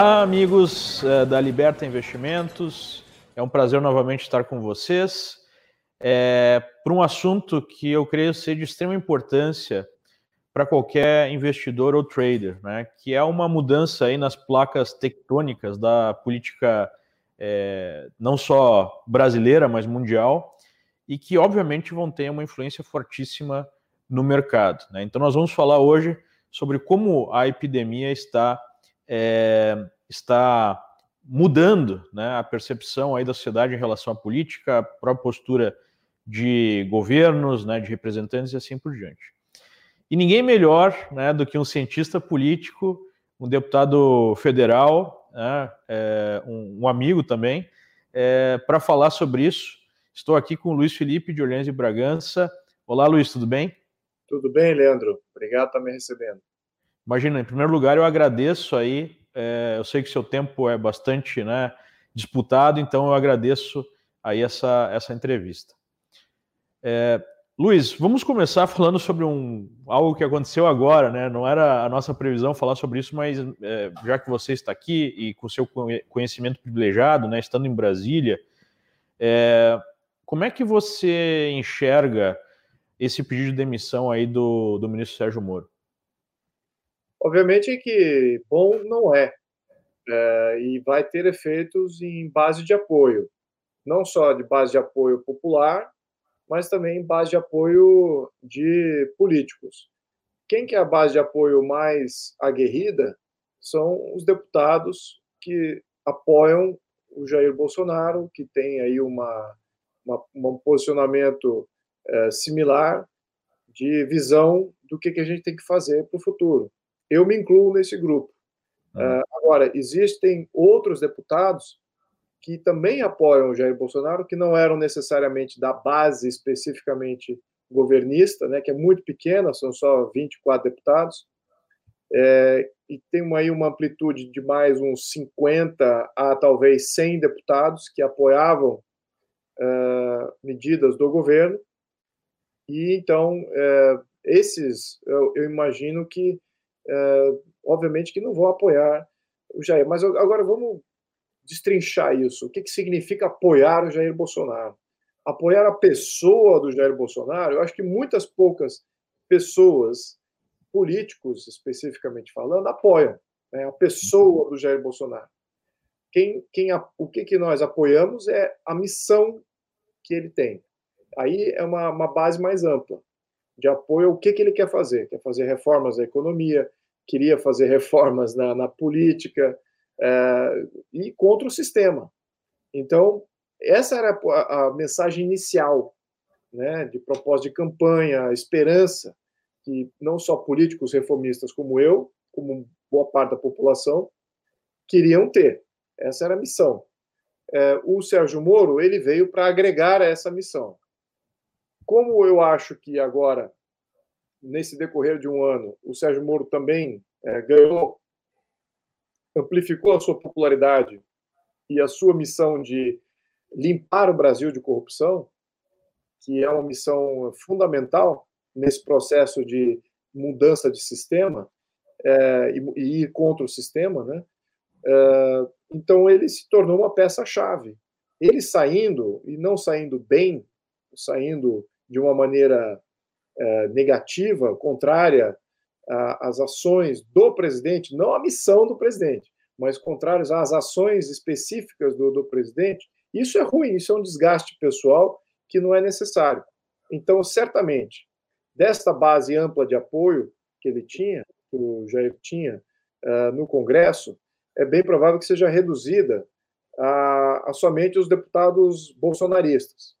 Olá, amigos eh, da Liberta Investimentos. É um prazer novamente estar com vocês é, para um assunto que eu creio ser de extrema importância para qualquer investidor ou trader, né? Que é uma mudança aí nas placas tectônicas da política é, não só brasileira, mas mundial, e que obviamente vão ter uma influência fortíssima no mercado. Né? Então nós vamos falar hoje sobre como a epidemia está é, está mudando né, a percepção aí da sociedade em relação à política, a própria postura de governos, né, de representantes e assim por diante. E ninguém melhor né, do que um cientista político, um deputado federal, né, é, um, um, amigo também, é, para falar sobre isso. Estou aqui com o Luiz Felipe de Orleans e Bragança. Olá, Luiz, tudo bem? Tudo bem, Leandro. Obrigado por estar me recebendo. Imagina, em primeiro lugar, eu agradeço aí. É, eu sei que seu tempo é bastante né, disputado, então eu agradeço aí essa, essa entrevista. É, Luiz, vamos começar falando sobre um, algo que aconteceu agora, né? Não era a nossa previsão falar sobre isso, mas é, já que você está aqui e com seu conhecimento privilegiado, né, estando em Brasília, é, como é que você enxerga esse pedido de demissão aí do, do ministro Sérgio Moro? Obviamente que bom não é, é e vai ter efeitos em base de apoio, não só de base de apoio popular, mas também base de apoio de políticos. Quem que é a base de apoio mais aguerrida são os deputados que apoiam o Jair Bolsonaro, que tem aí uma, uma um posicionamento é, similar de visão do que, que a gente tem que fazer para o futuro. Eu me incluo nesse grupo. Ah. Uh, agora, existem outros deputados que também apoiam o Jair Bolsonaro, que não eram necessariamente da base especificamente governista, né, que é muito pequena, são só 24 deputados, é, e tem uma, aí uma amplitude de mais uns 50 a talvez 100 deputados que apoiavam uh, medidas do governo, e então uh, esses eu, eu, imagino que, obviamente, que não vão apoiar o Jair. Mas agora vamos destrinchar isso. O que, que significa apoiar o Jair Bolsonaro? Apoiar a pessoa do Jair Bolsonaro, eu acho que muitas poucas pessoas, políticos especificamente falando, apoiam né, a pessoa do Jair Bolsonaro. Quem, quem, o que, que nós apoiamos é a missão que ele tem. Aí é uma, uma base mais ampla de apoio ao que, que ele quer fazer. Quer fazer reformas na economia, queria fazer reformas na, na política, é, e contra o sistema. Então, essa era a, a mensagem inicial, né, de propósito de campanha, esperança que não só políticos reformistas como eu, como boa parte da população, queriam ter. Essa era a missão. É, o Sérgio Moro ele veio para agregar essa missão. Como eu acho que agora, nesse decorrer de um ano, o Sérgio Moro também é, ganhou amplificou a sua popularidade e a sua missão de limpar o Brasil de corrupção, que é uma missão fundamental nesse processo de mudança de sistema é, e, e, ir contra o sistema, né? É, então ele se tornou uma peça-chave. Ele saindo e não saindo bem, saindo de uma maneira é, negativa, contrária as ações do presidente, não a missão do presidente, mas contrários às ações específicas do, do presidente, isso é ruim, isso é um desgaste pessoal que não é necessário. Então, certamente, desta base ampla de apoio que ele tinha, que o Jair tinha uh, no Congresso, é bem provável que seja reduzida a, a somente os deputados bolsonaristas.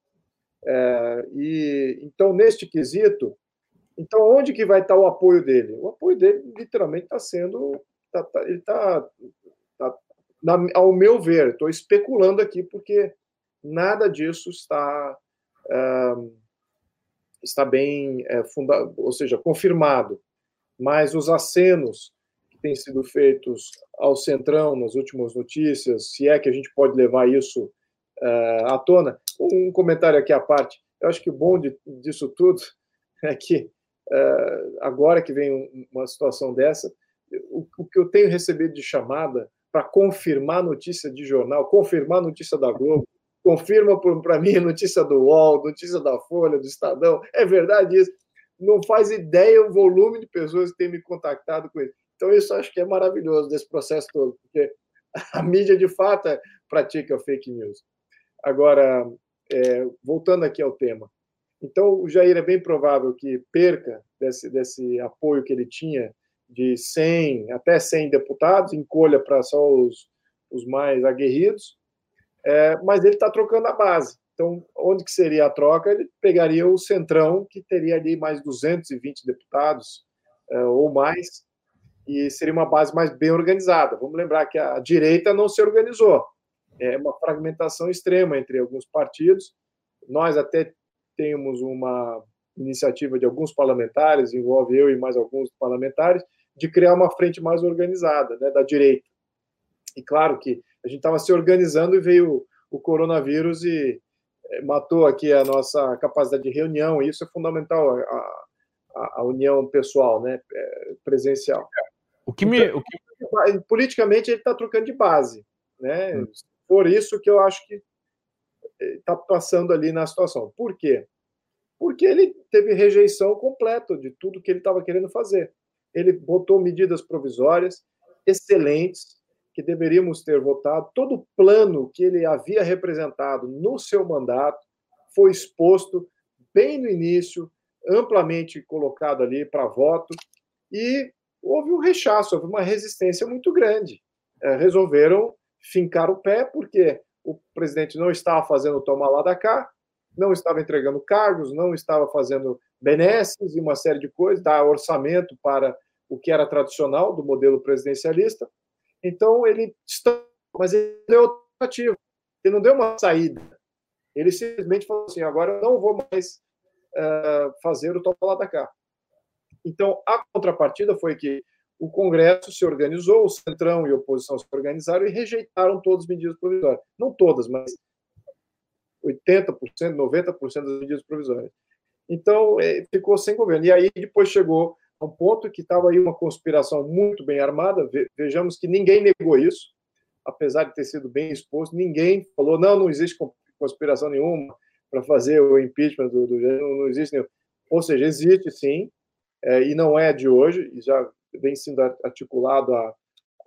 É, e então neste quesito então, onde que vai estar o apoio dele? O apoio dele, literalmente, está sendo. Tá, tá, ele está. Tá, ao meu ver, estou especulando aqui, porque nada disso está. Uh, está bem é, ou seja, confirmado. Mas os acenos que têm sido feitos ao Centrão nas últimas notícias, se é que a gente pode levar isso à tona, um comentário aqui à parte. Eu acho que o bom de, disso tudo é que uh, agora que vem uma situação dessa, o, o, que eu tenho recebido de chamada para confirmar notícia de jornal, confirmar notícia da Globo, confirma para mim notícia do UOL, notícia da Folha, do Estadão. É verdade isso. Não faz ideia o volume de pessoas que têm me contactado com isso. Então, isso acho que é maravilhoso desse processo todo, porque a mídia, de fato, pratica fake news. Agora, é, voltando aqui ao tema. Então, o Jair é bem provável que perca desse, desse apoio que ele tinha de 100, até 100 deputados, encolha para só os, os mais aguerridos, é, mas ele está trocando a base. Então, onde que seria a troca? Ele pegaria o Centrão, que teria ali mais 220 deputados é, ou mais, e seria uma base mais bem organizada. Vamos lembrar que a direita não se organizou. É uma fragmentação extrema entre alguns partidos. Nós até temos uma iniciativa de alguns parlamentares, envolve eu e mais alguns parlamentares, de criar uma frente mais organizada, né, da direita. E claro que a gente estava se organizando e veio o coronavírus e eh, matou aqui a nossa capacidade de reunião, e isso é fundamental, a, a, a união pessoal, né, eh, presencial. O que me. Então, o que... Politicamente, ele está trocando de base. Né? Hum. Por isso que eu acho que está eh, passando ali na situação. Por quê? Porque ele teve rejeição completa de tudo que ele estava querendo fazer. Ele botou medidas provisórias excelentes, que deveríamos ter votado. Todo o plano que ele havia representado no seu mandato foi exposto bem no início, amplamente colocado ali para voto, e houve um rechaço, houve uma resistência muito grande. É, resolveram fincar o pé, porque o presidente não estava fazendo tomar lá da cá, não estava entregando cargos, não estava fazendo benesses e uma série de coisas, dar orçamento para o que era tradicional do modelo presidencialista. Então, ele mas ele deu alternativa, ele não deu uma saída. Ele simplesmente falou assim: agora eu não vou mais uh, fazer o toma lá da cá. Então, a contrapartida foi que o Congresso se organizou, o Centrão e a oposição se organizaram e rejeitaram todas as medidas provisórias. Não todas, mas 80%, 90% das medidas provisórias. Então, é, ficou sem governo. E aí, depois chegou a um ponto que estava aí uma conspiração muito bem armada. Vejamos que ninguém negou isso, apesar de ter sido bem exposto. Ninguém falou, não, não existe conspiração nenhuma para fazer o impeachment do, do não, não existe nenhum. Ou seja, existe sim, é, e não é de hoje, e já vem sendo articulado há,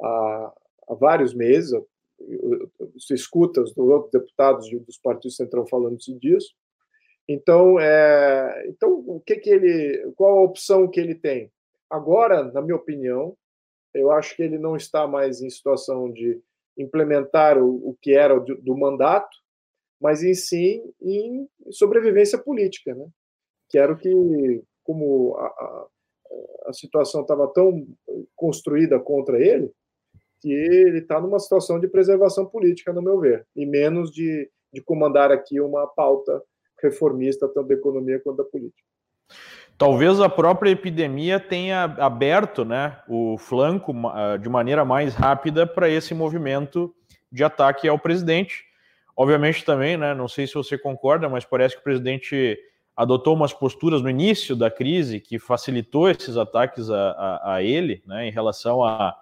há, há vários meses. Se escuta os deputados dos partidos central falando disso. Então, é, então o que, que ele, qual a opção que ele tem? Agora, na minha opinião, eu acho que ele não está mais em situação de implementar o, o que era do, do mandato, mas em si em sobrevivência política, né? Que era o que, como a, a situação estava tão construída contra ele, que ele está numa situação de preservação política, no meu ver, e menos de, de comandar aqui uma pauta reformista, tanto da economia quanto da política. Talvez a própria epidemia tenha aberto né, o flanco ah, de maneira mais rápida para esse movimento de ataque ao presidente. Obviamente também, né, não sei se você concorda, mas parece que o presidente adotou umas posturas no início da crise que facilitou esses ataques a, a, a ele, né, em relação a,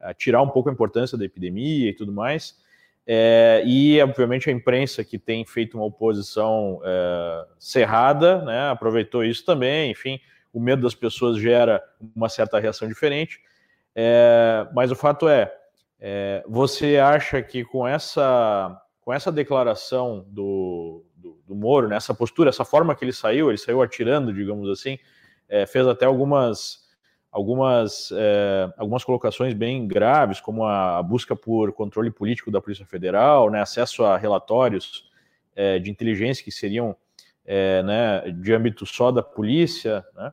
a, tirar um pouco a importância da epidemia e tudo mais. É, e, obviamente, a imprensa que tem feito uma oposição é, cerrada, né, aproveitou isso também. Enfim, o medo das pessoas gera uma certa reação diferente. É, mas o fato é, é você acha que com essa, com essa declaração do, do, Moro, né, postura, essa forma que ele saiu, ele saiu atirando, digamos assim, é, fez até algumas algumas, é, algumas colocações bem graves, como a, busca por controle político da Polícia Federal, né, acesso a relatórios é, de inteligência que seriam é, né, de âmbito só da polícia. Né?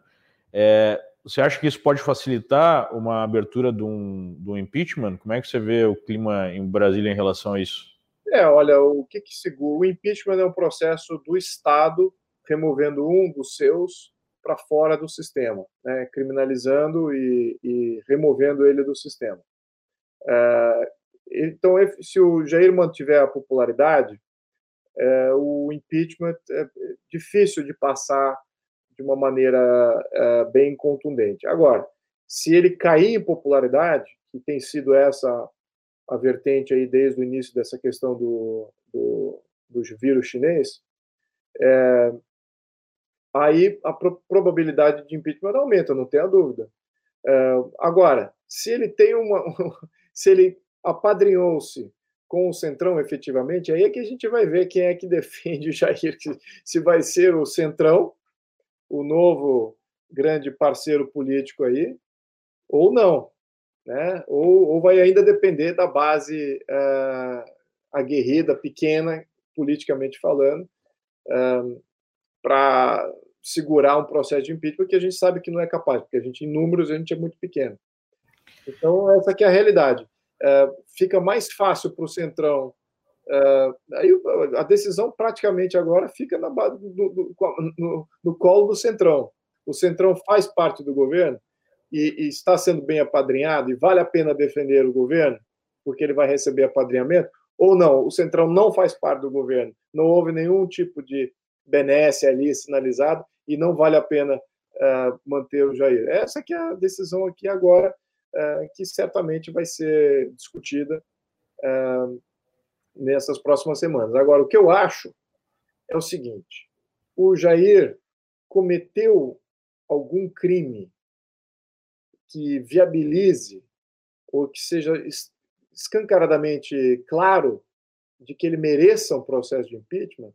você acha que isso pode facilitar uma abertura de um, de um impeachment? Como é que você vê o clima em Brasília em relação a isso? É, olha, o que, que segura? O impeachment é um processo do Estado removendo um dos seus para fora do sistema, né, criminalizando e, e, removendo ele do sistema. É, então, se o Jair mantiver a popularidade, é, o impeachment é difícil de passar de uma maneira é, bem contundente. Agora, se ele cair em popularidade, que tem sido essa a vertente aí desde o início dessa questão do, do, do vírus chinês, é, aí a pro, probabilidade de impeachment aumenta, não tenha dúvida. É, agora, se ele tem uma, se ele apadrinhou-se com o Centrão efetivamente, aí é que a gente vai ver quem é que defende o Jair, se vai ser o Centrão, o novo grande parceiro político aí, ou não, né? Ou, ou vai ainda depender da base uh, aguerrida, pequena, politicamente falando, eh, para segurar um processo de impeachment que a gente sabe que não é capaz, porque a gente, em números, a gente é muito pequeno. Então, essa aqui é a realidade. Uh, fica mais fácil para o Centrão. Aí a decisão praticamente agora fica na, do, no, no, colo do Centrão. O Centrão faz parte do governo e, e, está sendo bem apadrinhado e vale a pena defender o governo porque ele vai receber apadrinhamento, ou não, o Centrão não faz parte do governo, não houve nenhum tipo de benesse ali sinalizado e não vale a pena uh, manter o Jair. Essa que é a decisão aqui agora, uh, que certamente vai ser discutida uh, nessas próximas semanas. Agora, o que eu acho é o seguinte: o Jair cometeu algum crime que viabilize ou que seja escancaradamente claro de que ele mereça um processo de impeachment,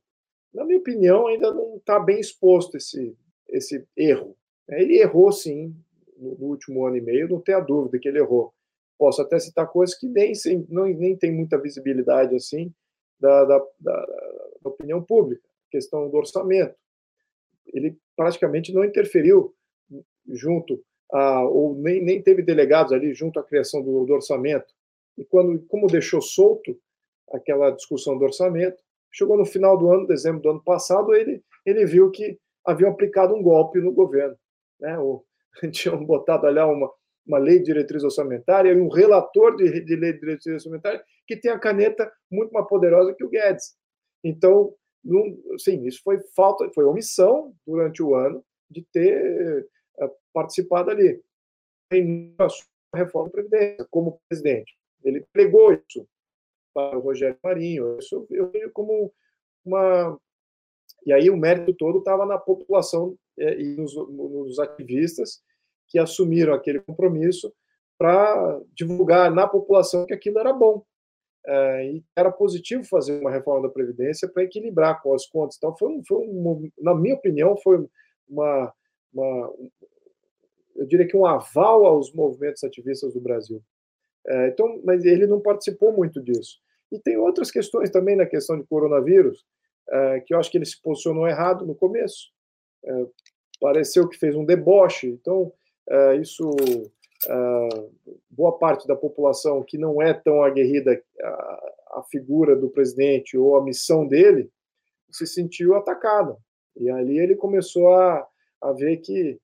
na minha opinião, ainda não está bem exposto esse, esse erro. Ele errou, sim, no, último ano e meio, não tenha dúvida que ele errou. Posso até citar coisas que nem, não, nem tem muita visibilidade assim da, da, da, da opinião pública, questão do orçamento. Ele praticamente não interferiu junto a, ou nem, nem teve delegados ali junto à criação do, do orçamento. E quando, como deixou solto aquela discussão do orçamento, Chegou no final do ano, dezembro do ano passado, ele, ele viu que haviam aplicado um golpe no governo. Né? Ou, tinham botado ali uma, uma lei de diretriz orçamentária e um relator de, de lei de diretriz orçamentária que tem a caneta muito mais poderosa que o Guedes. Então, sim, isso foi falta, foi omissão durante o ano de ter uh, participado ali. Em a reforma da Previdência, como presidente. Ele pregou isso para o Rogério Marinho. Isso eu vejo como uma. E aí o mérito todo estava na população é, e nos, nos ativistas que assumiram aquele compromisso para divulgar na população que aquilo era bom. É, e era positivo fazer uma reforma da Previdência para equilibrar com as contas. Então, foi, um, foi um, na minha opinião, foi uma, uma, eu diria que um aval aos movimentos ativistas do Brasil. É, então, mas ele não participou muito disso. E tem outras questões também na questão de coronavírus, uh, que eu acho que ele se posicionou errado no começo. Uh, pareceu que fez um deboche. Então, uh, isso, boa parte da população que não é tão aguerrida à, figura do presidente ou à missão dele, se sentiu atacada. E ali ele começou a, a ver que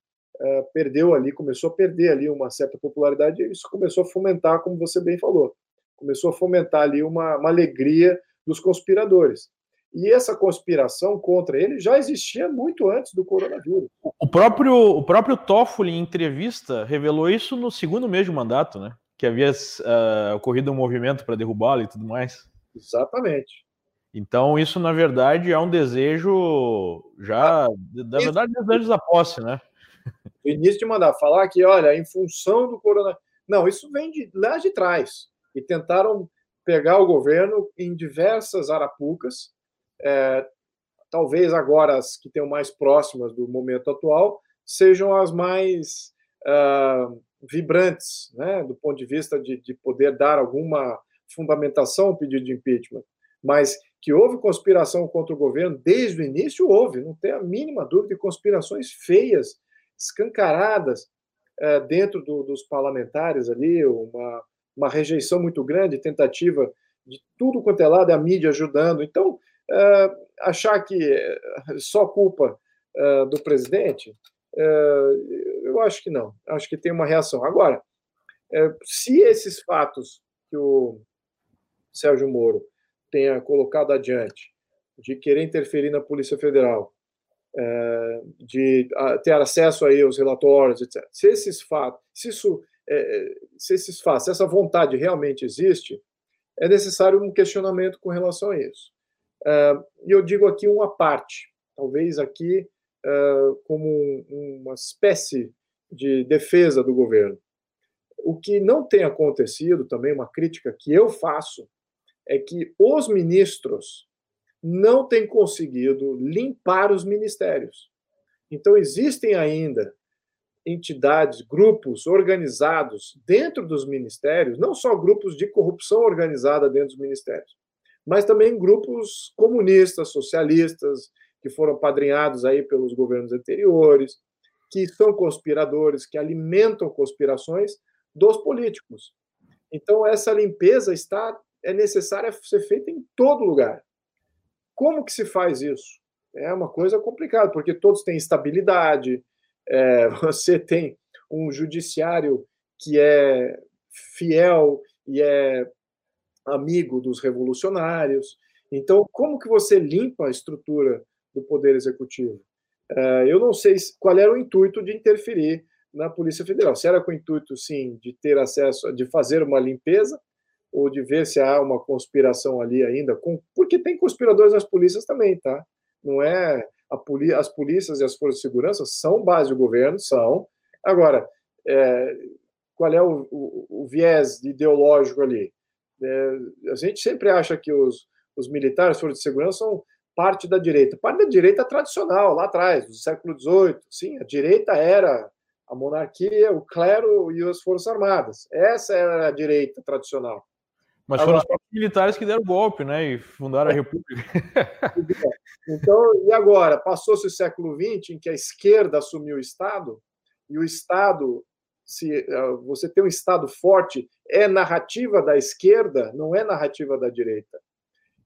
perdeu ali, começou a perder ali uma certa popularidade, e isso começou a fomentar, como você bem falou, começou a fomentar ali uma, uma alegria dos conspiradores. E essa conspiração contra ele já existia muito antes do coronavírus. O próprio, o próprio Toffoli, em entrevista, revelou isso no segundo mês de mandato, né? Que havia uh, ocorrido um movimento para derrubá-lo e tudo mais. Exatamente. Então, isso, na verdade, é um desejo já, na verdade, desde antes da posse, né? O início de mandar falar que, olha, em função do coronavírus. Não, isso vem de lá de trás e tentaram pegar o governo em diversas arapucas, é, talvez agora as que tenham mais próximas do momento atual sejam as mais uh, vibrantes, né, do ponto de vista de, de poder dar alguma fundamentação ao pedido de impeachment. Mas que houve conspiração contra o governo desde o início, houve, não tem a mínima dúvida, de conspirações feias, escancaradas, é, dentro do, dos parlamentares ali, uma, uma rejeição muito grande, tentativa de tudo quanto é lado, a mídia ajudando. Então, uh, achar que só culpa uh, do presidente, uh, eu acho que não. Acho que tem uma reação. Agora, se esses fatos que o Sérgio Moro tenha colocado adiante, de querer interferir na Polícia Federal, de ter acesso aí aos relatórios, etc. Se esses fatos, se isso é, é, se esses fatos, se essa vontade realmente existe, é necessário um questionamento com relação a isso. E eu digo aqui uma parte, talvez aqui como um, uma espécie de defesa do governo. O que não tem acontecido, também uma crítica que eu faço, é que os ministros não têm conseguido limpar os ministérios. Então, existem ainda entidades, grupos organizados dentro dos ministérios, não só grupos de corrupção organizada dentro dos ministérios, mas também grupos comunistas, socialistas, que foram padrinhados aí pelos governos anteriores, que são conspiradores, que alimentam conspirações dos políticos. Então essa limpeza está é necessária ser feita em todo lugar. Como que se faz isso? É uma coisa complicada, porque todos têm estabilidade, é, você tem um judiciário que é fiel e é amigo dos revolucionários. Então, como que você limpa a estrutura do Poder Executivo? É, eu não sei qual era o intuito de interferir na Polícia Federal. Se era com o intuito, sim, de ter acesso, de fazer uma limpeza, ou de ver se há uma conspiração ali ainda, com, porque tem conspiradores nas polícias também, tá? Não é poli, as polícias e as forças de segurança são base do governo, são. Agora, é, qual é o, o, o, viés ideológico ali? É, a gente sempre acha que os, os militares, forças de segurança, são parte da direita. Parte da direita tradicional, lá atrás, do século XVIII. Sim, a direita era a monarquia, o clero e as forças armadas. Essa era a direita tradicional. Mas foram os próprios militares que deram golpe, né? E fundaram a República. então, e agora? Passou-se o século XX, em que a esquerda assumiu o Estado, e o Estado, se eh, você tem um Estado forte, é narrativa da esquerda, não é narrativa da direita.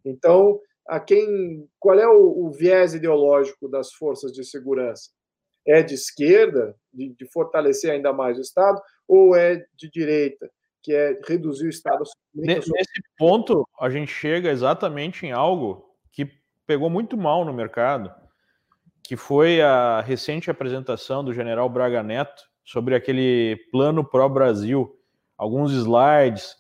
Então, a quem, qual é o, o viés ideológico das forças de segurança? É de esquerda, de, de fortalecer ainda mais o Estado, ou é de direita? Que é reduzir o Estado. Nesse ponto, a gente chega exatamente em algo que pegou muito mal no mercado, que foi a recente apresentação do general Braga Neto sobre aquele plano pró-Brasil, alguns slides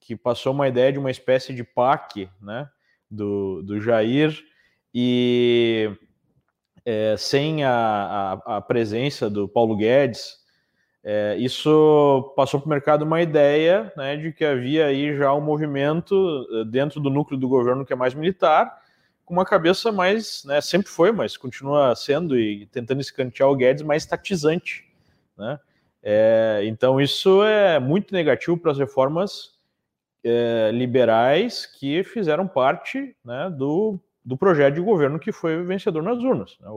que passou uma ideia de uma espécie de PAC, né, do, do Jair, e é, sem a, a, a presença do Paulo Guedes, é, isso passou para o mercado uma ideia né, de que havia aí já um movimento eh, dentro do núcleo do governo que é mais militar, com uma cabeça mais, né, sempre foi, mas continua sendo e tentando escantear o Guedes mais tatizante. Né? É, então isso é muito negativo para as reformas é, liberais que fizeram parte né, do, do projeto de governo que foi vencedor nas urnas. Né?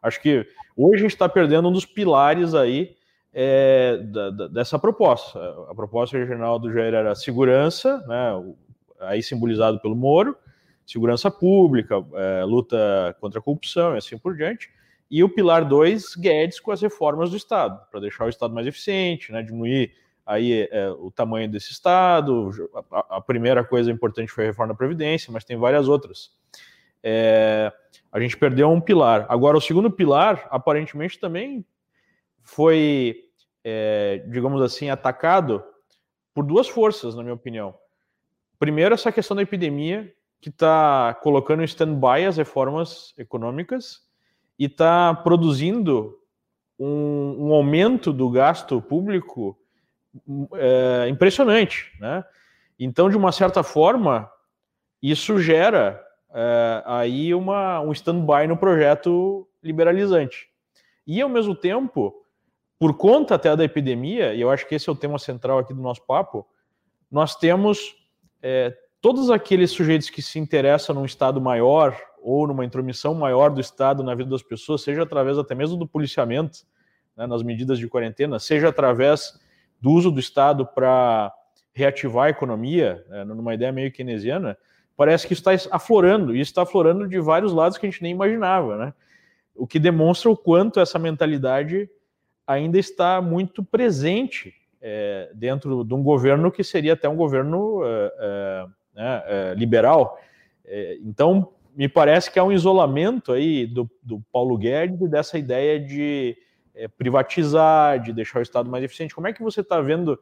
Acho que hoje a gente está perdendo um dos pilares aí é, da, da, dessa proposta. A proposta original do Jair era segurança, né, aí simbolizado pelo Moro, segurança pública, é, luta contra a corrupção e assim por diante. E o pilar 2, Guedes, com as reformas do Estado, para deixar o Estado mais eficiente, né, diminuir aí é, o tamanho desse Estado. A, a, primeira coisa importante foi a reforma da Previdência, mas tem várias outras. É, a gente perdeu um pilar. Agora, o segundo pilar, aparentemente, também foi é, digamos assim, atacado por duas forças, na minha opinião. Primeiro, essa questão da epidemia, que está colocando em stand-by as reformas econômicas e está produzindo um, um, aumento do gasto público é, impressionante. Né? Então, de uma certa forma, isso gera é, aí uma, um stand-by no projeto liberalizante. E, ao mesmo tempo, por conta até da epidemia, e eu acho que esse é o tema central aqui do nosso papo, nós temos é, todos aqueles sujeitos que se interessam num Estado maior ou numa intromissão maior do Estado na vida das pessoas, seja através até mesmo do policiamento, né, nas medidas de quarentena, seja através do uso do Estado para reativar a economia, né, numa ideia meio keynesiana, parece que está aflorando, e está aflorando de vários lados que a gente nem imaginava, né? O que demonstra o quanto essa mentalidade ainda está muito presente é, dentro de um governo que seria até um governo é, é né, é, liberal. É, então, me parece que há um isolamento aí do, do Paulo Guedes dessa ideia de privatizar, de deixar o Estado mais eficiente. Como é que você está vendo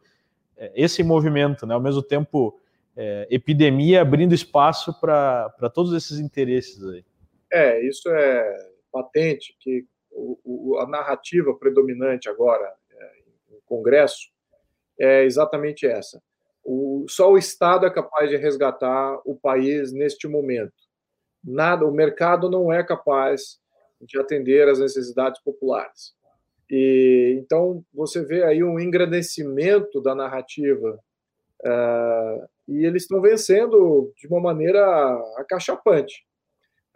esse movimento, né? Ao mesmo tempo é, epidemia abrindo espaço para todos esses interesses aí. É, isso é patente que o, o, a narrativa predominante agora é, no Congresso é exatamente essa. O, só o Estado é capaz de resgatar o país neste momento. Nada, o mercado não é capaz de atender às necessidades populares. E então você vê aí um engrandecimento da narrativa uh, e eles estão vencendo de uma maneira acachapante.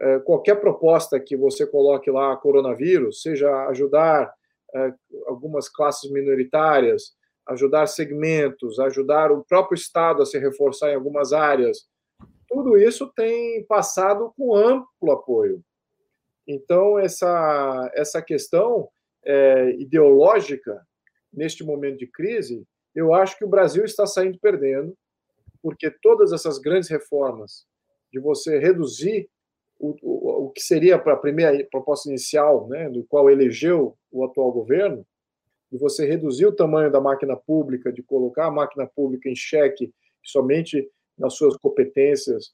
Uh, qualquer proposta que você coloque lá, coronavírus, seja ajudar uh, algumas classes minoritárias, ajudar segmentos, ajudar o próprio Estado a se reforçar em algumas áreas, tudo isso tem passado com amplo apoio. Então, essa, essa questão é, ideológica, neste momento de crise, eu acho que o Brasil está saindo perdendo, porque todas essas grandes reformas de você reduzir o, o, que seria para a primeira proposta inicial, né, do qual elegeu o atual governo, de você reduzir o tamanho da máquina pública, de colocar a máquina pública em xeque somente nas suas competências,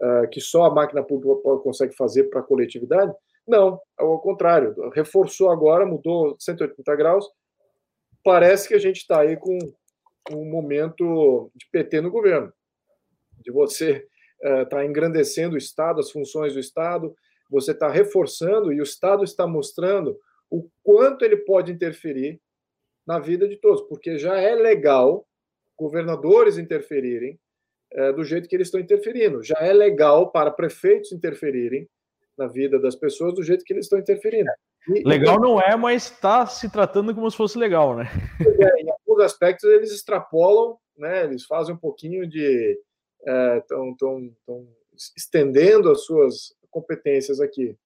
uh, que só a máquina pública consegue fazer para a coletividade. Não, ao contrário, reforçou agora, mudou 180 graus. Parece que a gente está aí com um momento de PT no governo, de você estar uh, tá engrandecendo o Estado, as funções do Estado, você está reforçando e o Estado está mostrando o quanto ele pode interferir na vida de todos, porque já é legal governadores interferirem é, do jeito que eles estão interferindo. Já é legal para prefeitos interferirem na vida das pessoas do jeito que eles estão interferindo. E, legal e, não é, mas está se tratando como se fosse legal, né? É, em alguns aspectos eles extrapolam, né? Eles fazem um pouquinho de estão tão, tão estendendo as suas competências aqui.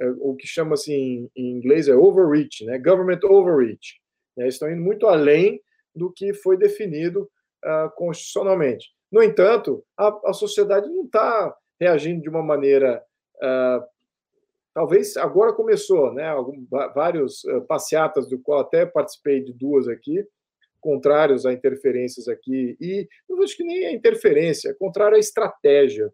É, o que chama-se em, em, inglês é overreach, né? Government overreach. Né? Estão indo muito além do que foi definido uh, constitucionalmente. No entanto, a, a sociedade não está reagindo de uma maneira. Uh, talvez agora começou, né? Vários uh, passeatas, do qual até participei de duas aqui, contrários a interferências aqui, e não acho que nem a interferência, é contrário à estratégia,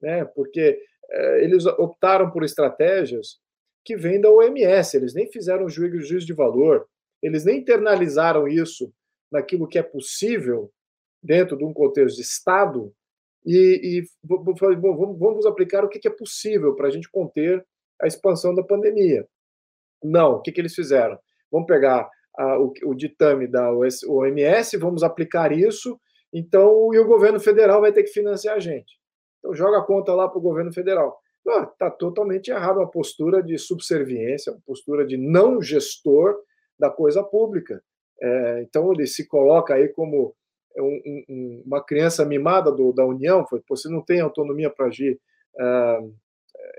né? porque uh, eles optaram por estratégias que vêm da OMS, eles nem fizeram juízo, de valor, eles nem internalizaram isso naquilo que é possível dentro de um contexto de Estado e, e bom, vamos aplicar o que é possível para a gente conter a expansão da pandemia. Não, o que, que eles fizeram? Vamos pegar o, o, ditame da OMS, vamos aplicar isso, então e o governo federal vai ter que financiar a gente. Então joga a conta lá para o governo federal. Está totalmente errado uma postura de subserviência, uma postura de não gestor da coisa pública. É, então ele se coloca aí como um, um, uma criança mimada do, da União, você não tem autonomia para agir uh,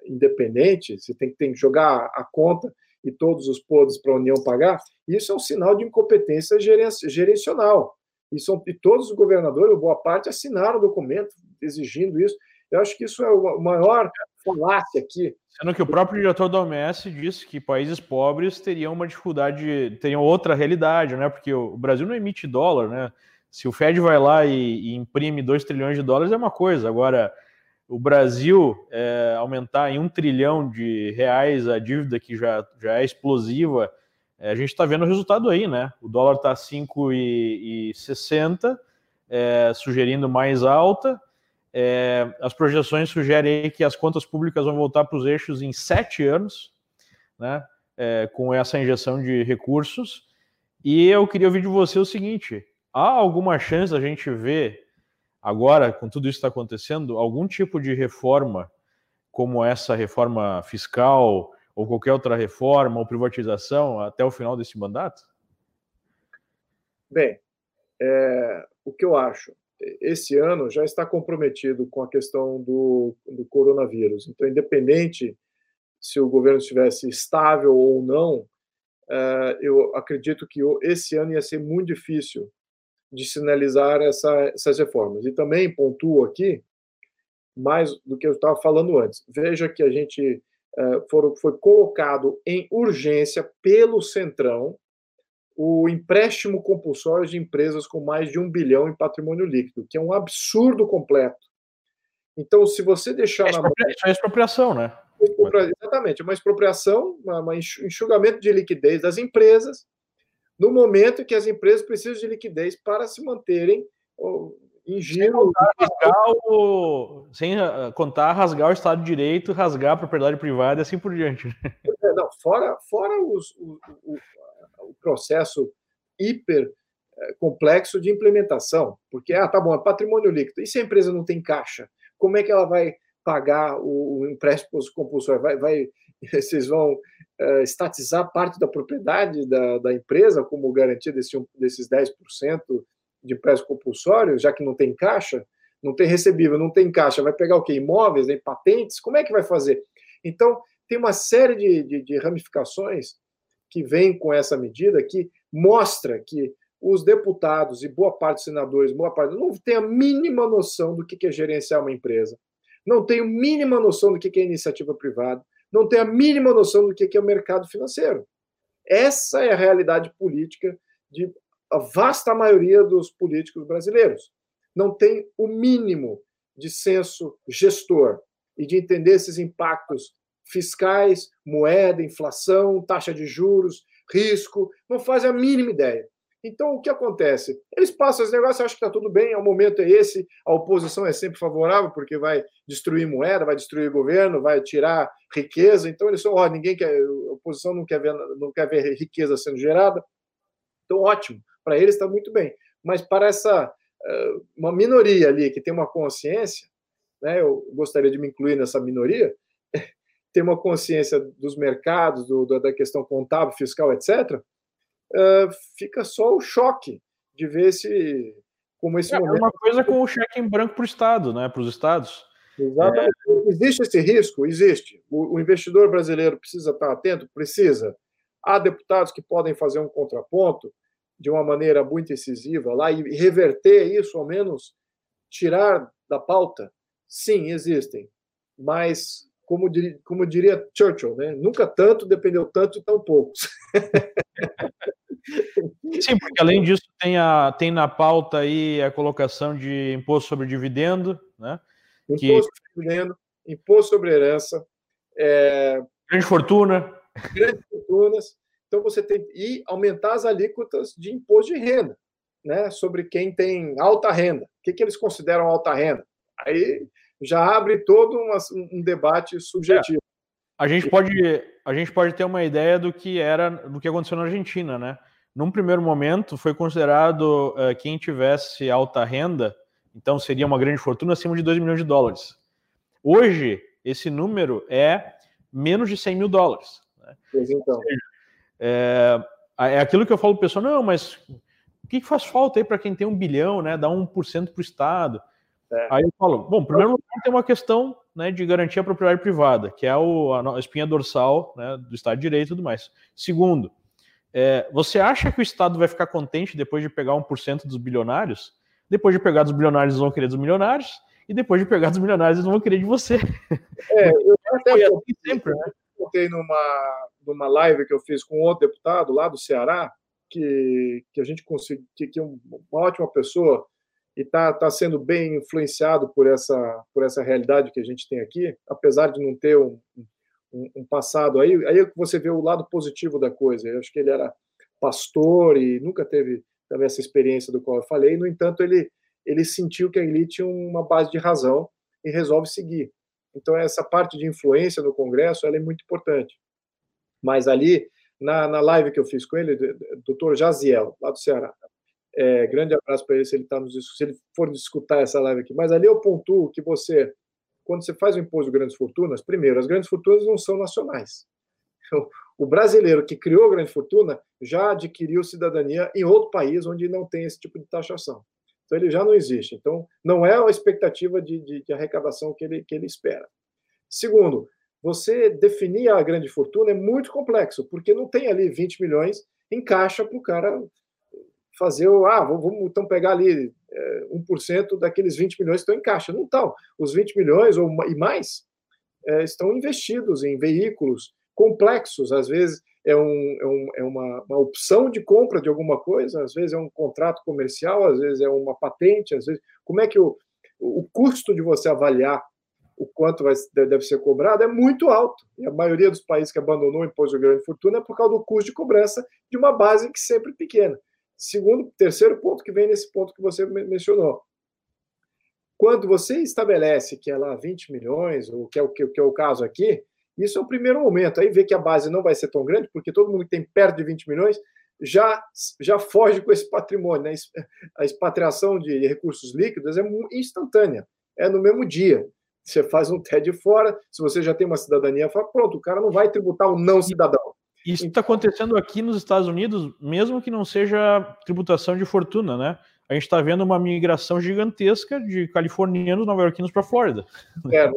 independente, você tem, tem que jogar a conta e todos os podres para a União pagar, isso é um sinal de incompetência gerencial. E, são, e todos os governadores, boa parte, assinaram o documento exigindo isso. Eu acho que isso é o maior falácia aqui. Sendo que o próprio diretor da OMS disse que países pobres teriam uma dificuldade, teriam outra realidade, né? Porque o Brasil não emite dólar, né? Se o Fed vai lá e, e imprime 2 trilhões de dólares é uma coisa. Agora, o Brasil é, aumentar em um trilhão de reais a dívida que já, já é explosiva, é, a gente está vendo o resultado aí, né? O dólar está 5,60, é, sugerindo mais alta. É, as projeções sugerem que as contas públicas vão voltar para os eixos em sete anos, né? É, com essa injeção de recursos. E eu queria ouvir de você o seguinte: há alguma chance a gente ver agora, com tudo isso que está acontecendo, algum tipo de reforma, como essa reforma fiscal ou qualquer outra reforma ou privatização até o final desse mandato? Bem, é, o que eu acho, esse ano já está comprometido com a questão do, do coronavírus. Então, independente se o governo estivesse estável ou não, é, eu acredito que esse ano ia ser muito difícil de sinalizar essa, essas reformas. E também pontuo aqui, mais do que eu estava falando antes, veja que a gente uh, foi colocado em urgência pelo Centrão o empréstimo compulsório de empresas com mais de um bilhão em patrimônio líquido, que é um absurdo completo. Então, se você deixar é na mão. É expropriação, né? Exatamente, uma expropriação, um enxugamento de liquidez das empresas, no momento que as empresas precisam de liquidez para se manterem em giro. Sem contar, rasgar o, sem ah, contar rasgar o Estado de Direito, rasgar a propriedade privada e assim por diante. É, não, fora fora os, o, o, o processo hiper eh, complexo de implementação, porque, ah, tá bom, é patrimônio líquido. E se a empresa não tem caixa? Como é que ela vai pagar o, o empréstimo compulsório? Vai, vai, vocês vão uh, estatizar parte da propriedade da, da empresa como garantia desse, desses 10% de empréstimo compulsório, já que não tem caixa? Não tem recebível, não tem caixa, vai pegar o quê? Imóveis, né? patentes? Como é que vai fazer? Então, tem uma série de, de, de ramificações que vem com essa medida que mostra que os deputados e boa parte dos senadores, boa parte, não tem a mínima noção do que é gerenciar uma empresa, não tem a mínima noção do que é iniciativa privada, não tem a mínima noção do que é o mercado financeiro. Essa é a realidade política de a vasta maioria dos políticos brasileiros. Não tem o mínimo de senso gestor e de entender esses impactos fiscais, moeda, inflação, taxa de juros, risco, não fazem a mínima ideia. Então, o que acontece? Eles passam esse negócio, acham que está tudo bem, o momento é esse, a oposição é sempre favorável, porque vai destruir moeda, vai destruir governo, vai tirar riqueza. Então, eles são, ó, ninguém quer, a oposição não quer ver, não quer ver riqueza sendo gerada. Então, ótimo, para eles está muito bem. Mas para essa uma minoria ali que tem uma consciência, né, eu gostaria de me incluir nessa minoria, ter uma consciência dos mercados, do, da questão contábil, fiscal, etc., uh, fica só o choque de ver esse como esse é, momento. É uma coisa com o cheque em branco para o Estado, né, para os Estados. Exatamente. É... Existe esse risco? Existe. O, o, investidor brasileiro precisa estar atento? Precisa. Há deputados que podem fazer um contraponto de uma maneira muito incisiva lá e reverter isso, ao menos tirar da pauta? Sim, existem. Mas como, dir, como diria Churchill, né? nunca tanto dependeu tanto de tão poucos. Sim, porque além disso tem, a, tem na pauta aí a colocação de imposto sobre dividendo, né? Imposto que... sobre dividendo, imposto sobre herança, é... grande fortuna, grandes fortunas. Então você tem e aumentar as alíquotas de imposto de renda, né? Sobre quem tem alta renda. O que, que eles consideram alta renda? Aí já abre todo uma, um debate subjetivo. É. A gente pode a gente pode ter uma ideia do que era do que aconteceu na Argentina, né? Num primeiro momento foi considerado uh, quem tivesse alta renda, então seria uma grande fortuna acima de 2 milhões de dólares. Hoje esse número é menos de 100 mil dólares. Né? Pois então. É, é aquilo que eu falo para o pessoal, não, mas o que faz falta aí para quem tem um bilhão, né? Dar 1% para o Estado. É. Aí eu falo, bom, primeiro lugar tem uma questão né, de garantir a propriedade privada, que é o, a espinha dorsal né, do Estado de Direito e tudo mais. Segundo, é, você acha que o Estado vai ficar contente depois de pegar 1% dos bilionários? Depois de pegar dos bilionários, eles vão querer dos milionários, e depois de pegar dos milionários, eles vão querer de você. É, eu até Foi assim sempre, né? coloquei numa, numa live que eu fiz com outro deputado lá do Ceará, que, que a gente conseguiu, que, que é uma ótima pessoa, e está tá sendo bem influenciado por essa, por essa realidade que a gente tem aqui, apesar de não ter um, um, um passado. Aí, aí é você vê o lado positivo da coisa. Eu acho que ele era pastor e nunca teve também essa experiência do qual eu falei. No entanto, ele, ele sentiu que ali tinha uma base de razão e resolve seguir. Então, essa parte de influência no Congresso ela é muito importante. Mas ali, na, na live que eu fiz com ele, doutor Jaziel, lá do Ceará, é, grande abraço para ele se ele tá nos, se ele for escutar essa live aqui. Mas ali eu pontuo que você, quando você faz o imposto de grandes fortunas, primeiro, as grandes fortunas não são nacionais. O brasileiro que criou grande fortuna já adquiriu cidadania em outro país onde não tem esse tipo de taxação. Então ele já não existe. Então não é a expectativa de, de, de arrecadação que ele, que ele espera. Segundo, você definir a grande fortuna é muito complexo, porque não tem ali 20 milhões em caixa para o cara fazer o. Ah, vamos então pegar ali é, 1% daqueles 20 milhões que estão em caixa. Não estão. Os 20 milhões ou, e mais é, estão investidos em veículos complexos, às vezes é, um, é, um, é uma, uma, opção de compra de alguma coisa, às vezes é um contrato comercial, às vezes é uma patente, às vezes. Como é que o, o custo de você avaliar o quanto vai, deve ser cobrado é muito alto. E a maioria dos países que abandonou o imposto de grande fortuna é por causa do custo de cobrança de uma base que sempre pequena. Segundo, terceiro ponto que vem nesse ponto que você mencionou. Quando você estabelece que é lá 20 milhões, ou que é o que, que é o caso aqui, isso é o primeiro momento. Aí vê que a base não vai ser tão grande, porque todo mundo que tem perto de 20 milhões já, já foge com esse patrimônio. Né? A expatriação de recursos líquidos é instantânea, é no mesmo dia. Você faz um TED fora, se você já tem uma cidadania, fala, pronto, o cara não vai tributar o não cidadão. Isso está acontecendo aqui nos Estados Unidos, mesmo que não seja tributação de fortuna, né? A gente está vendo uma migração gigantesca de californianos, nova-iorquinos para a Flórida. É, né?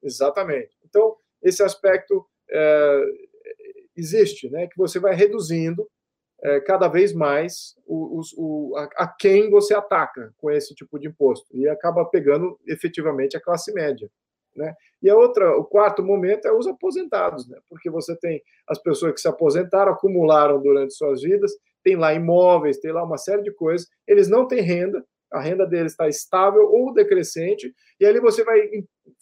exatamente. Então, esse aspecto é, existe, né? Que você vai reduzindo é, cada vez mais o, o, a, a, quem você ataca com esse tipo de imposto e acaba pegando efetivamente a classe média. Né? E a outra, o quarto momento é os aposentados, né? porque você tem as pessoas que se aposentaram, acumularam durante suas vidas, tem lá imóveis, tem lá uma série de coisas, eles não têm renda, a renda deles está estável ou decrescente, e ali você vai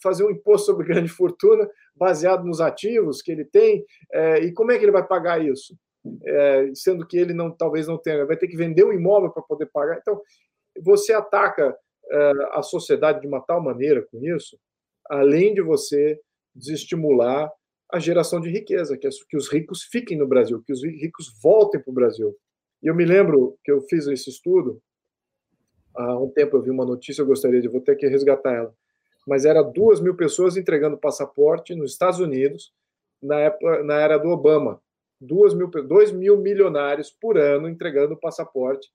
fazer um imposto sobre grande fortuna baseado nos ativos que ele tem, é, e como é que ele vai pagar isso? É, sendo que ele não talvez não tenha, vai ter que vender um imóvel para poder pagar. Então, você ataca é, a sociedade de uma tal maneira com isso, além de você desestimular a geração de riqueza, que, é, que os ricos fiquem no Brasil, que os ricos voltem para o Brasil. E eu me lembro que eu fiz esse estudo, há um tempo eu vi uma notícia, eu gostaria de, vou ter que resgatar ela, mas era duas mil pessoas entregando passaporte nos Estados Unidos na, época, na era do Obama. Duas mil, dois mil milionários por ano entregando passaporte,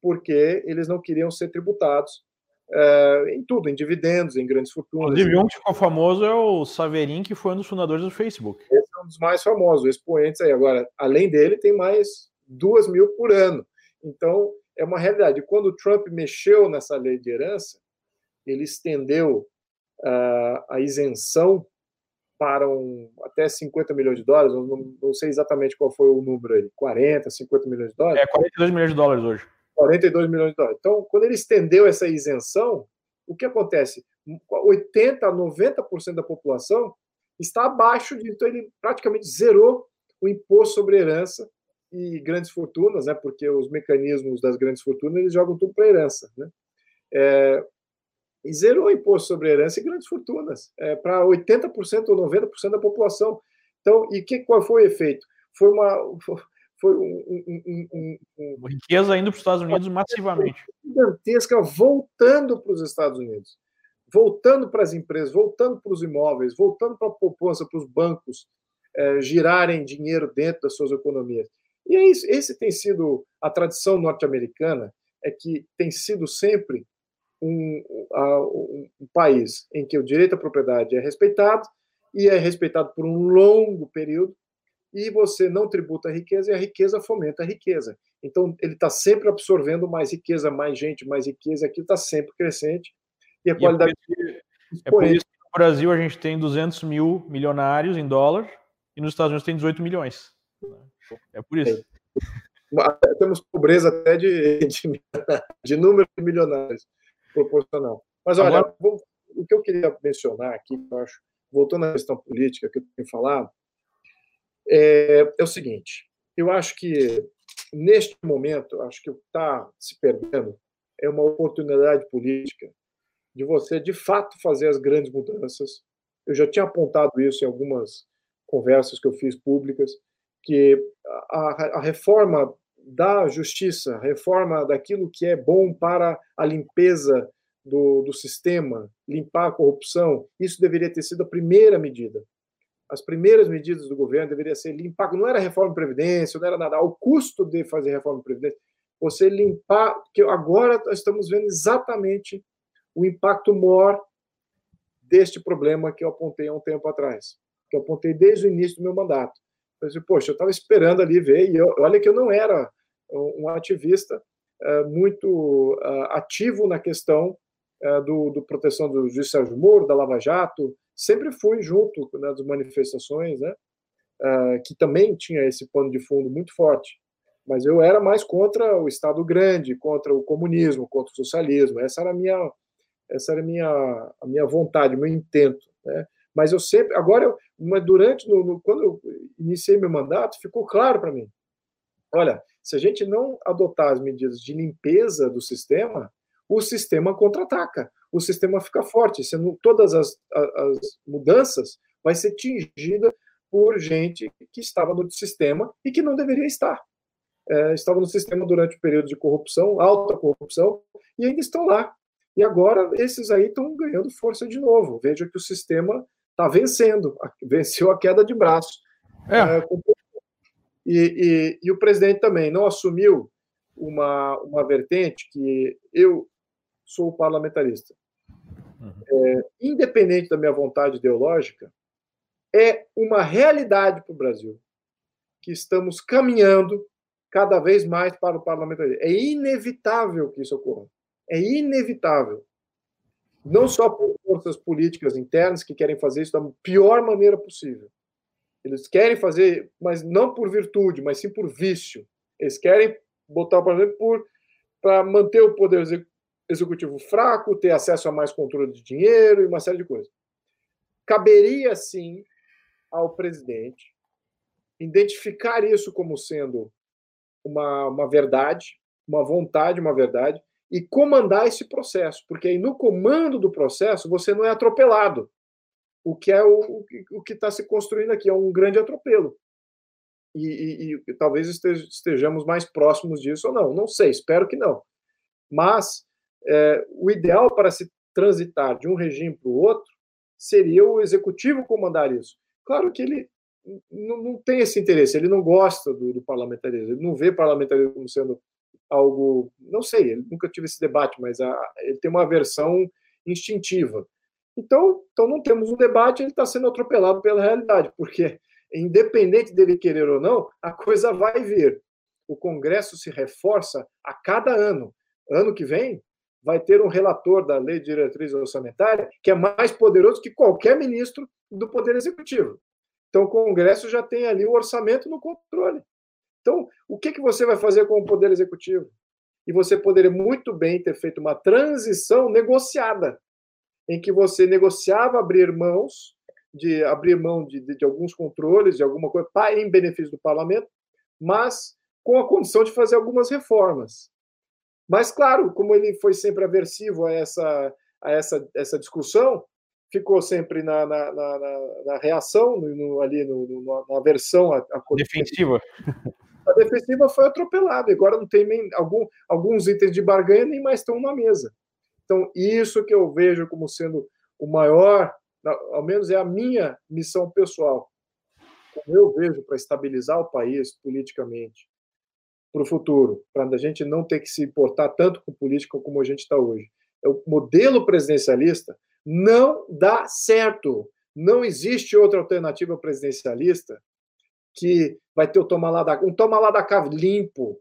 porque eles não queriam ser tributados uh, em tudo, em dividendos, em grandes fortunas. Inclusive, um que ficou famoso é o Saverin, que foi um dos fundadores do Facebook. Esse é um dos mais famosos, expoentes aí. Agora, além dele, tem mais duas mil por ano. Então, é uma realidade. Quando o Trump mexeu nessa lei de herança, ele estendeu uh, a isenção para um, até 50 milhões de dólares, não, não, sei exatamente qual foi o número aí, 40, 50 milhões de dólares? É, 42 milhões de dólares hoje. 42 milhões de dólares. Então, quando ele estendeu essa isenção, o que acontece? 80 a 90% da população está abaixo de, então ele praticamente zerou o imposto sobre herança e grandes fortunas, né? Porque os mecanismos das grandes fortunas eles jogam tudo para herança, né? É, e zerou o imposto sobre herança e grandes fortunas é, para 80% ou 90% da população. Então, e que qual foi o efeito? Foi uma foi um, um, um, um riqueza indo para os Estados Unidos massivamente gigantesca voltando para os Estados Unidos, voltando para as empresas, voltando para os imóveis, voltando para a poupança, para os bancos é, girarem dinheiro dentro das suas economias. E é isso, esse tem sido a tradição norte-americana, é que tem sido sempre um, um, um, país em que o direito à propriedade é respeitado e é respeitado por um longo período e você não tributa a riqueza e a riqueza fomenta a riqueza. Então ele está sempre absorvendo mais riqueza, mais gente, mais riqueza, aquilo está sempre crescente e a qualidade. É por, isso, é por isso que no Brasil a gente tem 200 mil milionários em dólar e nos Estados Unidos tem 18 milhões. É por isso. É. Temos pobreza até de, de, de número de milionários proporcional. Mas olha, Agora... vou, o que eu queria mencionar aqui, eu acho, voltando à questão política que eu tenho falado, é, é o seguinte: eu acho que neste momento, acho que o que está se perdendo é uma oportunidade política de você, de fato, fazer as grandes mudanças. Eu já tinha apontado isso em algumas conversas que eu fiz públicas, que a, a reforma da justiça, reforma daquilo que é bom para a limpeza do, do sistema, limpar a corrupção, isso deveria ter sido a primeira medida. As primeiras medidas do governo deveriam ser limpar, não era reforma de previdência, não era nada, ao custo de fazer reforma de previdência, você limpar, porque agora nós estamos vendo exatamente o impacto maior deste problema que eu apontei há um tempo atrás, que eu apontei desde o início do meu mandato. Eu disse, poxa, eu estava esperando ali ver, e eu, olha que eu não era um ativista uh, muito uh, ativo na questão uh, do, do, proteção do juiz Sérgio Moro, da Lava Jato, sempre fui junto nas manifestações, né? uh, que também tinha esse pano de fundo muito forte. Mas eu era mais contra o Estado grande, contra o comunismo, contra o socialismo. Essa era a minha, essa era a minha, a minha vontade, meu intento. Né? Mas eu sempre, agora, eu, mas durante, no, no, quando eu iniciei meu mandato, ficou claro para mim. Olha, se a gente não adotar as medidas de limpeza do sistema, o sistema contra-ataca, o sistema fica forte. Sendo todas as, as mudanças vai ser tingida por gente que estava no sistema e que não deveria estar. É, estava no sistema durante o período de corrupção, alta corrupção, e ainda estão lá. E agora esses aí estão ganhando força de novo. Veja que o sistema está vencendo, venceu a queda de braço. É. É, e, e, e, o presidente também não assumiu uma, uma vertente que eu sou parlamentarista. Uhum. É, independente da minha vontade ideológica, é uma realidade para o Brasil que estamos caminhando cada vez mais para o parlamentarismo. É inevitável que isso ocorra. É inevitável. Não só por forças políticas internas que querem fazer isso da pior maneira possível, eles querem fazer, mas não por virtude, mas sim por vício. Eles querem botar o parlamento por para manter o poder executivo fraco, ter acesso a mais controle de dinheiro e uma série de coisas. Caberia sim ao presidente identificar isso como sendo uma, uma verdade, uma vontade, uma verdade, e comandar esse processo, porque aí no comando do processo você não é atropelado o que é o, o que está se construindo aqui, é um grande atropelo. E, e, e, talvez estejamos mais próximos disso ou não, não sei, espero que não. Mas é, o ideal para se transitar de um regime para o outro seria o executivo comandar isso. Claro que ele não, não tem esse interesse, ele não gosta do, do, parlamentarismo, ele não vê parlamentarismo como sendo algo, não sei, ele nunca tive esse debate, mas a, ele tem uma aversão instintiva. Então, então não temos um debate, ele está sendo atropelado pela realidade, porque independente dele querer ou não, a coisa vai vir. O Congresso se reforça a cada ano. Ano que vem vai ter um relator da Lei de Diretriz Orçamentária que é mais poderoso que qualquer ministro do Poder Executivo. Então, o Congresso já tem ali o orçamento no controle. Então, o que, que você vai fazer com o Poder Executivo? E você poderia muito bem ter feito uma transição negociada em que você negociava abrir mãos de abrir mão de, de, de alguns controles, de alguma coisa, em benefício do parlamento, mas com a condição de fazer algumas reformas. Mas, claro, como ele foi sempre aversivo a essa, a essa, essa discussão, ficou sempre na, na, na, na reação, no, ali no, no, na aversão. A, a defensiva. A defensiva foi atropelada. Agora não tem nem algum, alguns itens de barganha nem mais estão na mesa. Então, isso que eu vejo como sendo o maior, ao menos é a minha missão pessoal, como eu vejo para estabilizar o país politicamente para o futuro, para a gente não ter que se importar tanto com política como a gente está hoje. É o modelo presidencialista não dá certo. Não existe outra alternativa presidencialista que vai ter o toma lá da, um toma lá da cá limpo,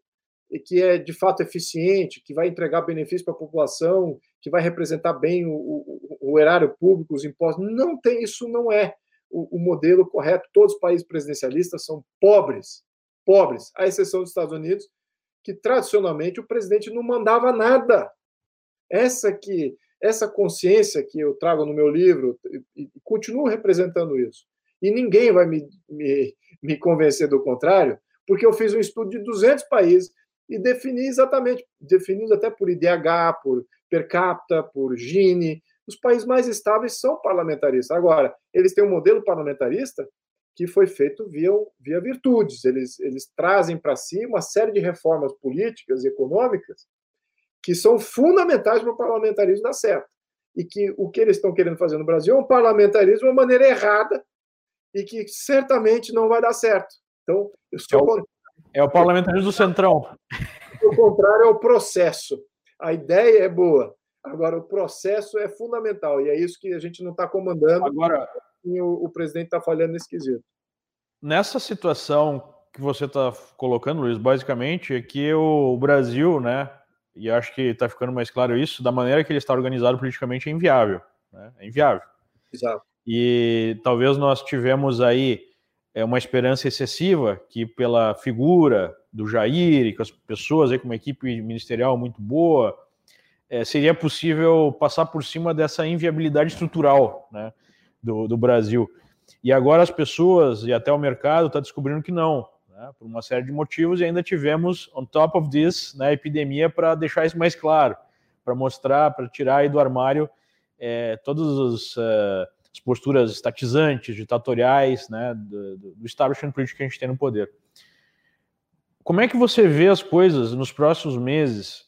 e que é de fato eficiente, que vai entregar benefícios para a população, que vai representar bem o, o, o, erário público, os impostos. Não tem, isso não é o, o, modelo correto. Todos os países presidencialistas são pobres, pobres, à exceção dos Estados Unidos, que tradicionalmente o presidente não mandava nada. Essa que essa consciência que eu trago no meu livro e, e continuo representando isso. E ninguém vai me, me, me convencer do contrário, porque eu fiz um estudo de 200 países e defini exatamente, definidos até por IDH, por per capita, por Gini. Os países mais estáveis são parlamentaristas. Agora, eles têm um modelo parlamentarista que foi feito via, via virtudes. Eles, eles trazem para si uma série de reformas políticas e econômicas que são fundamentais para o parlamentarismo dar certo. E que o que eles estão querendo fazer no Brasil é um parlamentarismo de uma maneira errada e que certamente não vai dar certo. Então, eu sou é o parlamentarismo do Centrão. O contrário é o processo. A ideia é boa. Agora, o processo é fundamental. E é isso que a gente não está comandando. Agora, e o, o presidente está falhando nesse quesito. Nessa situação que você está colocando, Luiz, basicamente é que o Brasil, né, e acho que está ficando mais claro isso, da maneira que ele está organizado politicamente é inviável. Né? É inviável. Exato. E talvez nós tivemos aí é uma esperança excessiva que pela figura do Jair e com as pessoas aí com uma equipe ministerial muito boa, é, seria possível passar por cima dessa inviabilidade estrutural né, do, do Brasil. E agora as pessoas e até o mercado está descobrindo que não, né, por uma série de motivos, e ainda tivemos, on top of this, né, epidemia para deixar isso mais claro, para mostrar, para tirar aí do armário é, todas as, uh, as, posturas estatizantes, ditatoriais, né, do, do establishment político que a gente tem no poder. Como é que você vê as coisas nos próximos meses?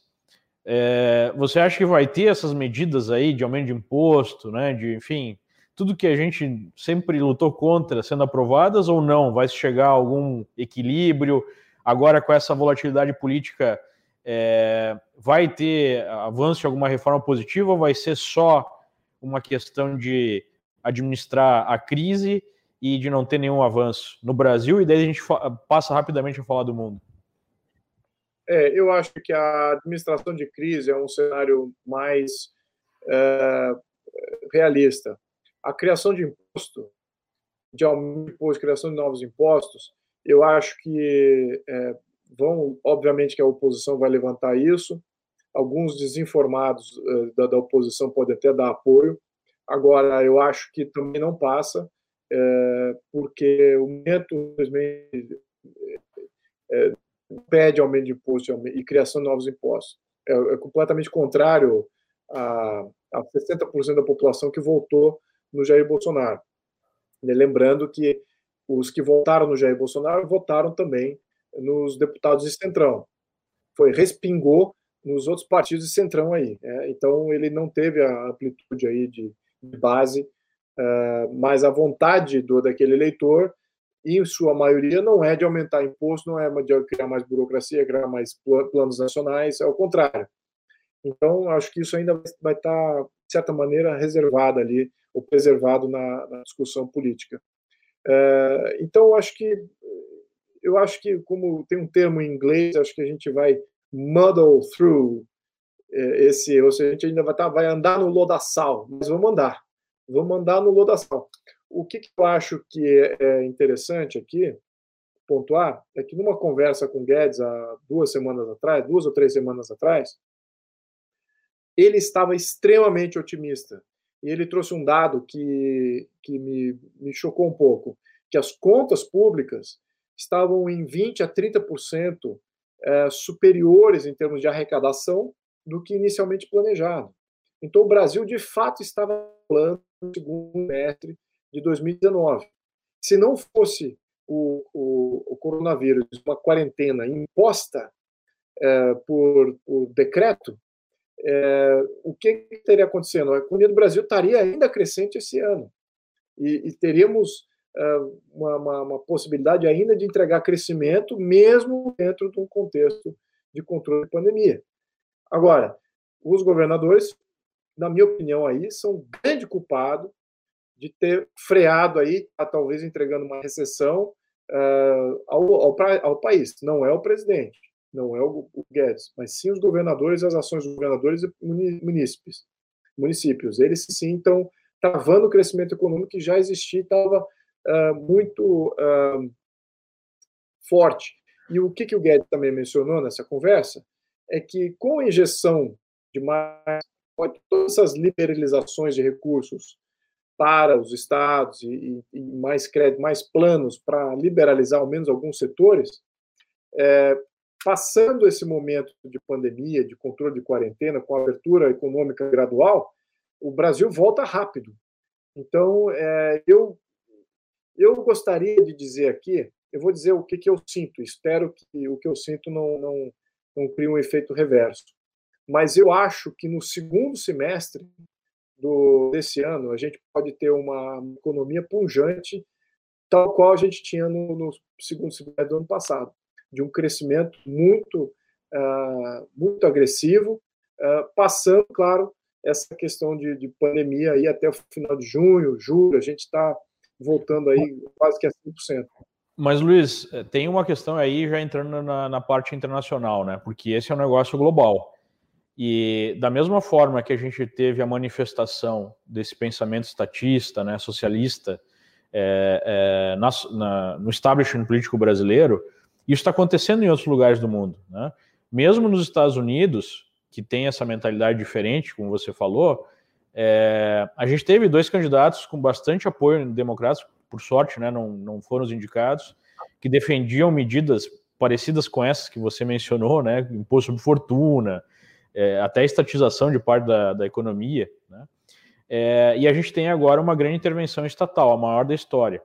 É, você acha que vai ter essas medidas aí de aumento de imposto, né, de, enfim, tudo que a gente sempre lutou contra sendo aprovadas ou não? Vai chegar a algum equilíbrio? Agora, com essa volatilidade política, é, vai ter avanço de alguma reforma positiva ou vai ser só uma questão de administrar a crise e de não ter nenhum avanço no Brasil? E daí a gente passa rapidamente a falar do mundo. É, eu acho que a administração de crise é um cenário mais é, realista a criação de imposto, de aumento de imposto, criação de novos impostos, eu acho que é, vão, obviamente que a oposição vai levantar isso, alguns desinformados é, da, da, oposição podem até dar apoio, agora eu acho que também não passa, é, porque o momento é, pede aumento de imposto e criação de novos impostos. É, é completamente contrário a, a 60% da população que votou no Jair Bolsonaro. Lembrando que os que votaram no Jair Bolsonaro votaram também nos deputados de Centrão. Foi, respingou nos outros partidos de Centrão aí. Né? Então, ele não teve a amplitude aí de, de base, uh, mas a vontade do, daquele eleitor, em sua maioria, não é de aumentar imposto, não é de criar mais burocracia, criar mais planos nacionais, é o contrário. Então, acho que isso ainda vai estar, de certa maneira, reservado ali ou preservado na, na discussão política. É, então, acho que eu acho que como tem um termo em inglês, acho que a gente vai muddle through é, esse, ou seja, a gente ainda vai, tá, vai andar no lodaçal, mas vamos andar, vamos andar no lodaçal. O que, que eu acho que é, é interessante aqui pontuar é que numa conversa com Guedes há duas semanas atrás, duas ou três semanas atrás, ele estava extremamente otimista e ele trouxe um dado que, que me, me chocou um pouco, que as contas públicas estavam em 20% a 30% é, superiores em termos de arrecadação do que inicialmente planejado. Então, o Brasil, de fato, estava falando no segundo semestre de 2019. Se não fosse o, o, o coronavírus, uma quarentena imposta é, por, por decreto, é, o que teria acontecendo? A economia do Brasil estaria ainda crescente esse ano e, e teríamos uh, uma, uma, uma, possibilidade ainda de entregar crescimento, mesmo dentro de um contexto de controle de pandemia. Agora, os governadores, na minha opinião, aí são um grande culpado de ter freado aí, tá, talvez entregando uma recessão uh, ao, ao, ao país. Não é o presidente não é o, Guedes, mas sim os governadores, as ações dos governadores e munícipes, municípios. Eles sim estão travando o crescimento econômico que já existia e estava uh, muito uh, forte. E o que, que o Guedes também mencionou nessa conversa é que com a injeção de mais todas essas liberalizações de recursos para os estados e, e mais crédito, mais planos para liberalizar ao menos alguns setores, é, passando esse momento de pandemia, de controle de quarentena, com abertura econômica gradual, o Brasil volta rápido. Então, é, eu, eu gostaria de dizer aqui, eu vou dizer o que, que eu sinto, espero que o que eu sinto não, não, não crie um efeito reverso. Mas eu acho que no segundo semestre do, desse ano, a gente pode ter uma economia punjante, tal qual a gente tinha no, no segundo semestre do ano passado de um crescimento muito, uh, muito agressivo, uh, passando, claro, essa questão de, de, pandemia aí até o final de junho, julho, a gente está voltando aí quase que a 100%. Mas, Luiz, eh, tem uma questão aí já entrando na, na parte internacional, né? Porque esse é um negócio global. E da mesma forma que a gente teve a manifestação desse pensamento estatista, né, socialista, é, é, na, na, no establishment político brasileiro, isso está acontecendo em outros lugares do mundo. Né? Mesmo nos Estados Unidos, que tem essa mentalidade diferente, como você falou, é, a gente teve dois candidatos com bastante apoio democrático, por sorte, né, não, não foram os indicados, que defendiam medidas parecidas com essas que você mencionou, né, imposto sobre fortuna, é, até estatização de parte da, da economia, né, é, e a gente tem agora uma grande intervenção estatal, a maior da história.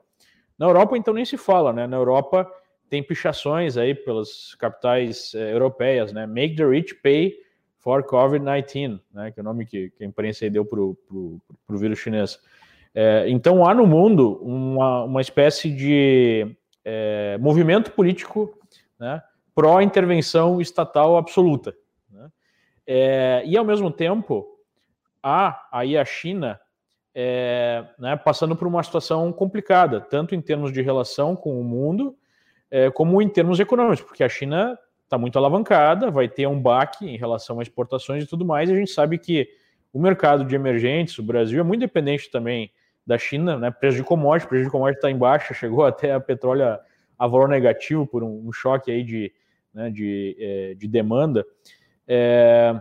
Na Europa, então, nem se fala, né, na Europa tem pichações aí pelas capitais é, europeias, né, make the rich pay for COVID-19, né, que é o nome que, que a imprensa deu para o vírus chinês. É, então há no mundo uma, uma espécie de é, movimento político né, pró-intervenção estatal absoluta. Né? É, e ao mesmo tempo há aí a China é, né, passando por uma situação complicada, tanto em termos de relação com o mundo, é, como em termos econômicos, porque a China está muito alavancada, vai ter um baque em relação a exportações e tudo mais, e a gente sabe que o mercado de emergentes, o Brasil, é muito dependente também da China, né? Preço de commodity, preço de commodity está em baixa, chegou até a petróleo a, a valor negativo por um, um choque aí de, né, de, é, de demanda. É,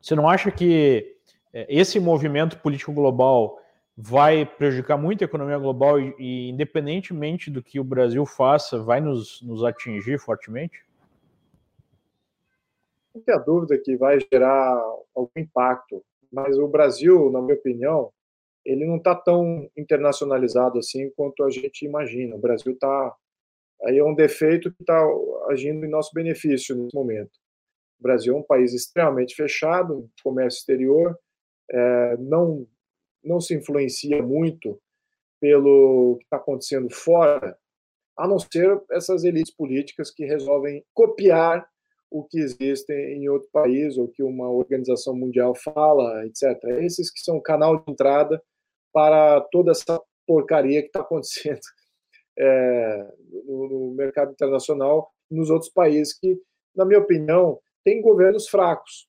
você não acha que é, esse movimento político global vai prejudicar muito a economia global e, independentemente do que o Brasil faça, vai nos, nos atingir fortemente? não tem a dúvida que vai gerar algum impacto, mas o Brasil, na minha opinião, ele não está tão internacionalizado assim quanto a gente imagina. O Brasil está aí é um defeito que está agindo em nosso benefício nesse momento. O Brasil é um país extremamente fechado, comércio exterior, é, não não se influencia muito pelo que está acontecendo fora, a não ser essas elites políticas que resolvem copiar o que existe em outro país ou que uma organização mundial fala, etc. Esses que são o canal de entrada para toda essa porcaria que está acontecendo é, no, mercado internacional nos outros países que, na minha opinião, têm governos fracos.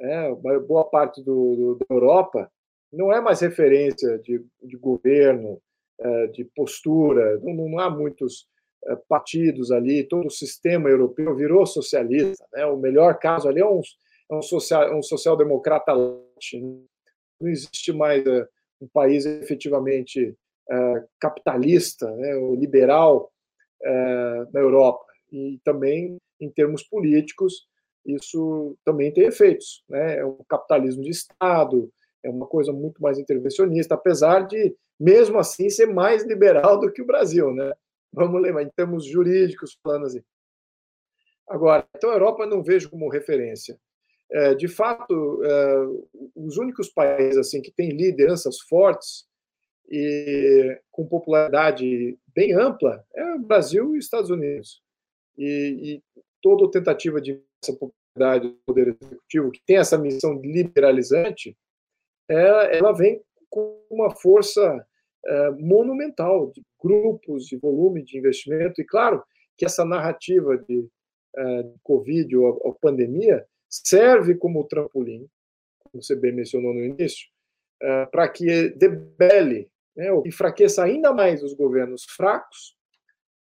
É, boa parte do, do, da Europa não é mais referência de, de governo, é, de postura, não, não há muitos eh, partidos ali, todo o sistema europeu virou socialista. Né? O melhor caso ali é um, é um, social, um social-democrata. Não existe mais uh, um país efetivamente capitalista, né? liberal na Europa. E também, em termos políticos, isso também tem efeitos. Né? É um capitalismo de Estado, é uma coisa muito mais intervencionista, apesar de, mesmo assim, ser mais liberal do que o Brasil. Né? Vamos lembrar, em termos jurídicos, falando assim. Agora, então a Europa não vejo como referência. É, de fato, é, os únicos países assim que têm lideranças fortes e com popularidade bem ampla é o Brasil e os Estados Unidos. E, e toda tentativa de essa popularidade do poder executivo que tem essa missão liberalizante, é, ela vem com uma força é, monumental de grupos, de volume de investimento. E claro que essa narrativa de, é, de Covid ou a, pandemia serve como trampolim, como você bem mencionou no início, é, para que debele, né, ou enfraqueça ainda mais os governos fracos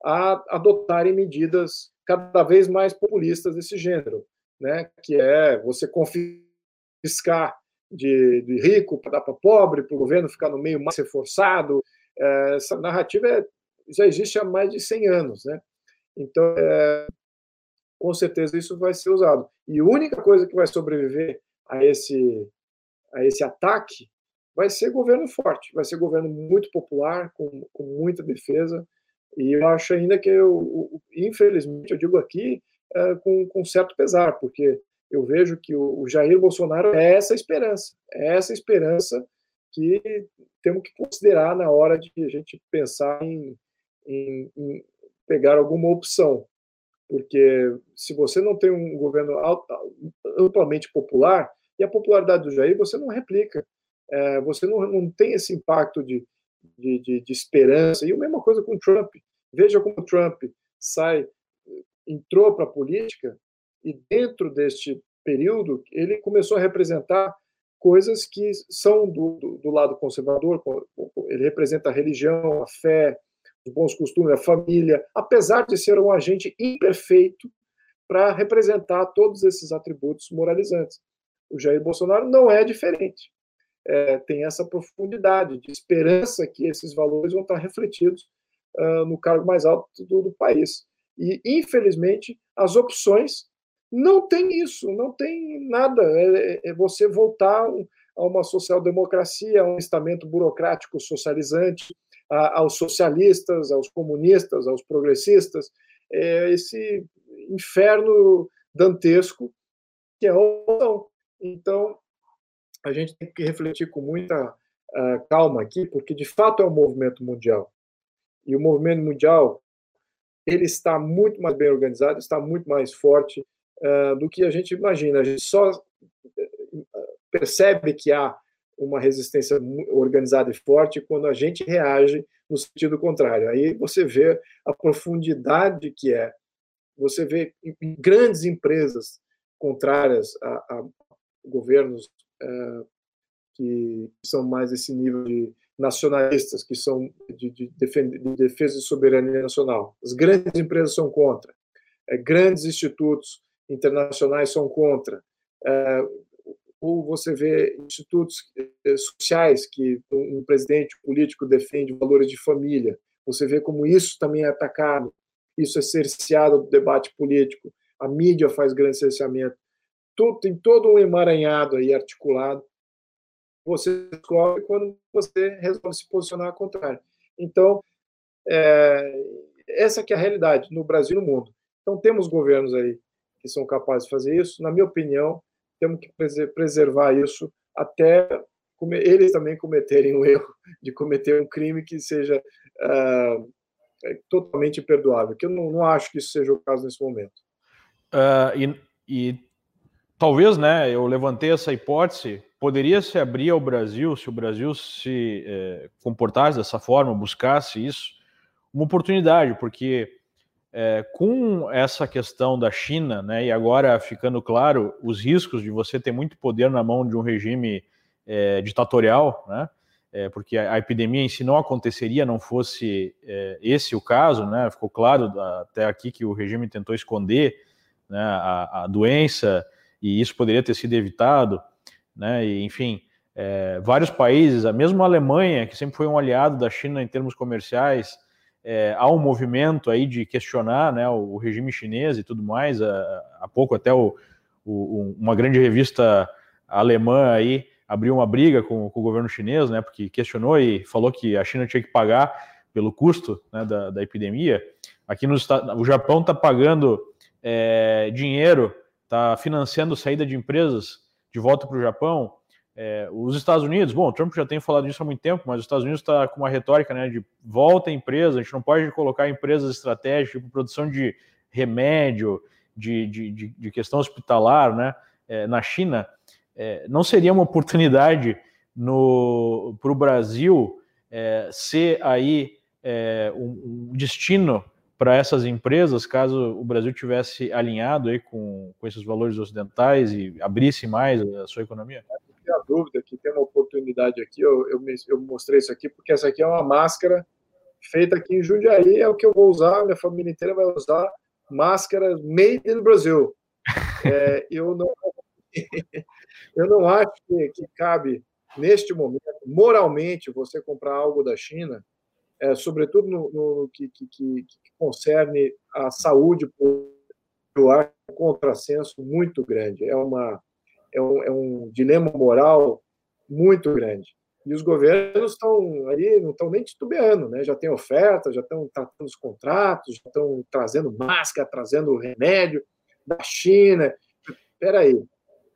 a adotarem medidas cada vez mais populistas desse gênero, né, que é você confiscar de, de rico para dar para pobre, para o governo ficar no meio mais reforçado. É, essa narrativa é, já existe há mais de 100 anos, né? Então, é, com certeza isso vai ser usado. E a única coisa que vai sobreviver a esse, a esse ataque vai ser governo forte, vai ser governo muito popular, com, com muita defesa. E eu acho ainda que, eu, infelizmente, eu digo aqui é, com, com certo pesar, porque eu vejo que o, Jair Bolsonaro é essa esperança, é essa esperança que temos que considerar na hora de a gente pensar em, em, em pegar alguma opção. Porque se você não tem um governo amplamente popular, e a popularidade do Jair você não replica, é, você não, não tem esse impacto de, de, de, de esperança. E a mesma coisa com o Trump. Veja como o Trump sai, entrou para a política e dentro deste período, ele começou a representar coisas que são do, do, do, lado conservador, ele representa a religião, a fé, os bons costumes, a família, apesar de ser um agente imperfeito para representar todos esses atributos moralizantes. O Jair Bolsonaro não é diferente. É, tem essa profundidade de esperança que esses valores vão estar refletidos uh, no cargo mais alto do, do país. E, infelizmente, as opções não tem isso, não tem nada. É, é você voltar a uma social-democracia, a um estamento burocrático socializante, a, aos socialistas, aos comunistas, aos progressistas, é esse inferno dantesco que é a. Então, a gente tem que refletir com muita uh, calma aqui, porque de fato é um movimento mundial. E o movimento mundial ele está muito mais bem organizado, está muito mais forte, do que a gente imagina. A gente só eh, percebe que há uma resistência organizada e forte quando a gente reage no sentido contrário. Aí você vê a profundidade que é. Você vê grandes empresas contrárias a, a governos uh, que são mais esse nível de nacionalistas, que são de, de, de defesa de soberania nacional. As grandes empresas são contra. É, grandes institutos internacionais são contra. É, ou você vê institutos é, sociais que um presidente político defende valores de família. Você vê como isso também é atacado, isso é cerceado do debate político. A mídia faz grande cerceamento. Tudo, tem todo um emaranhado aí articulado. Você descobre quando você resolve se posicionar ao contrário. Então, é, essa que é a realidade no Brasil e no mundo. Então, temos governos aí que são capazes de fazer isso. Na minha opinião, temos que preservar isso até eles também cometerem o erro de cometer um crime que seja uh, totalmente imperdoável, que eu não, não, acho que isso seja o caso nesse momento. Uh, e, e, talvez, né, eu levantei essa hipótese, poderia se abrir ao Brasil, se o Brasil se eh, comportasse dessa forma, buscasse isso, uma oportunidade, porque é, com essa questão da China, né, e agora ficando claro os riscos de você ter muito poder na mão de um regime é, ditatorial, né, é, porque a, a, epidemia em si não aconteceria não fosse esse o caso, né, ficou claro até aqui que o regime tentou esconder né, a, a, doença e isso poderia ter sido evitado, né, e, enfim, vários países, a mesma Alemanha, que sempre foi um aliado da China em termos comerciais, é, há um movimento aí de questionar né, o, regime chinês e tudo mais. Há, pouco até o, o, uma grande revista alemã aí abriu uma briga com, com, o governo chinês, né, porque questionou e falou que a China tinha que pagar pelo custo né, da, da, epidemia. Aqui no o Japão está pagando é, dinheiro, está financiando saída de empresas de volta para o Japão. É, os Estados Unidos, bom, o Trump já tem falado disso há muito tempo, mas os Estados Unidos está com uma retórica né, de volta à empresa, a gente não pode colocar empresas estratégicas, tipo produção de remédio, de, de, de, de questão hospitalar, né, é, na China. É, não seria uma oportunidade para o Brasil é, ser aí é, um, um destino para essas empresas, caso o Brasil tivesse alinhado aí com, com esses valores ocidentais e abrisse mais a sua economia? A dúvida que tem uma oportunidade aqui, eu, eu, eu, mostrei isso aqui, porque essa aqui é uma máscara feita aqui em Jundiaí, é o que eu vou usar, minha família inteira vai usar máscara made in Brasil. É, eu, não, eu não acho que, que, cabe, neste momento, moralmente, você comprar algo da China, é, sobretudo no, no que, que, que, concerne a saúde, eu acho um contrassenso muito grande. É uma é um, é um dilema moral muito grande. E os governos estão aí, não estão nem titubeando, né? já tem oferta, já estão tratando os contratos, já estão trazendo máscara, trazendo remédio da China. Espera aí,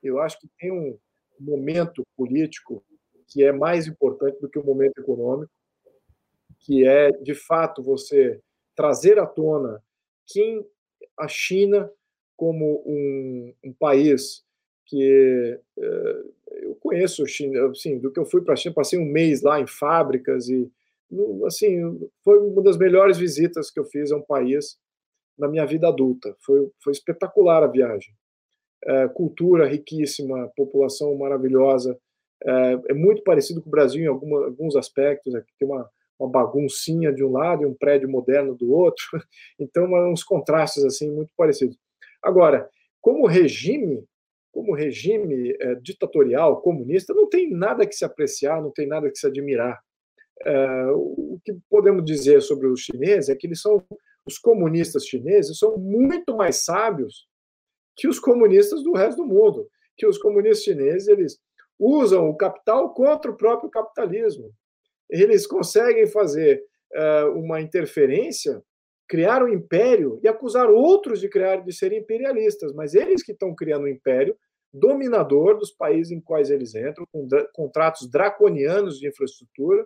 eu acho que tem um momento político que é mais importante do que o momento econômico, que é, de fato, você trazer à tona quem a China como um, um país que uh, eu conheço China, assim, do que eu fui para a China, passei um mês lá em fábricas e, assim, foi uma das melhores visitas que eu fiz a um país na minha vida adulta. Foi, foi espetacular a viagem. Uh, cultura riquíssima, população maravilhosa, é, é muito parecido com o Brasil em alguma, alguns aspectos. Aqui tem uma, uma baguncinha de um lado e um prédio moderno do outro. Então, uns contrastes assim muito parecidos. Agora, como regime, como regime é, ditatorial, comunista, não tem nada que se apreciar, não tem nada que se admirar. É, o que podemos dizer sobre os chineses é que eles são os comunistas chineses são muito mais sábios que os comunistas do resto do mundo, que os comunistas chineses eles usam o capital contra o próprio capitalismo. Eles conseguem fazer uh, uma interferência, criar um império e acusar outros de criar de serem imperialistas, mas eles que estão criando um império dominador dos países em quais eles entram, com contratos draconianos de infraestrutura,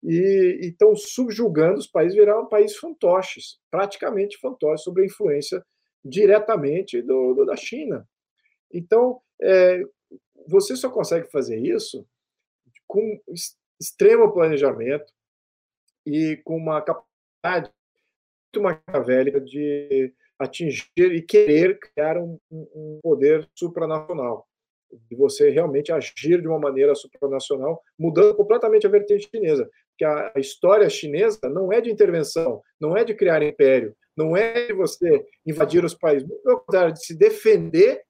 e estão subjugando os países, virar um país fantoches, praticamente fantoches, sob a influência diretamente do, do da China. Então, é, você só consegue fazer isso com extremo planejamento e com uma capacidade maquiavélica de atingir e querer criar um, um poder supranacional de você realmente agir de uma maneira supranacional, mudando completamente a vertente chinesa. Porque a história chinesa não é de intervenção, não é de criar império, não é de você invadir os países, pelo contrário, de se defender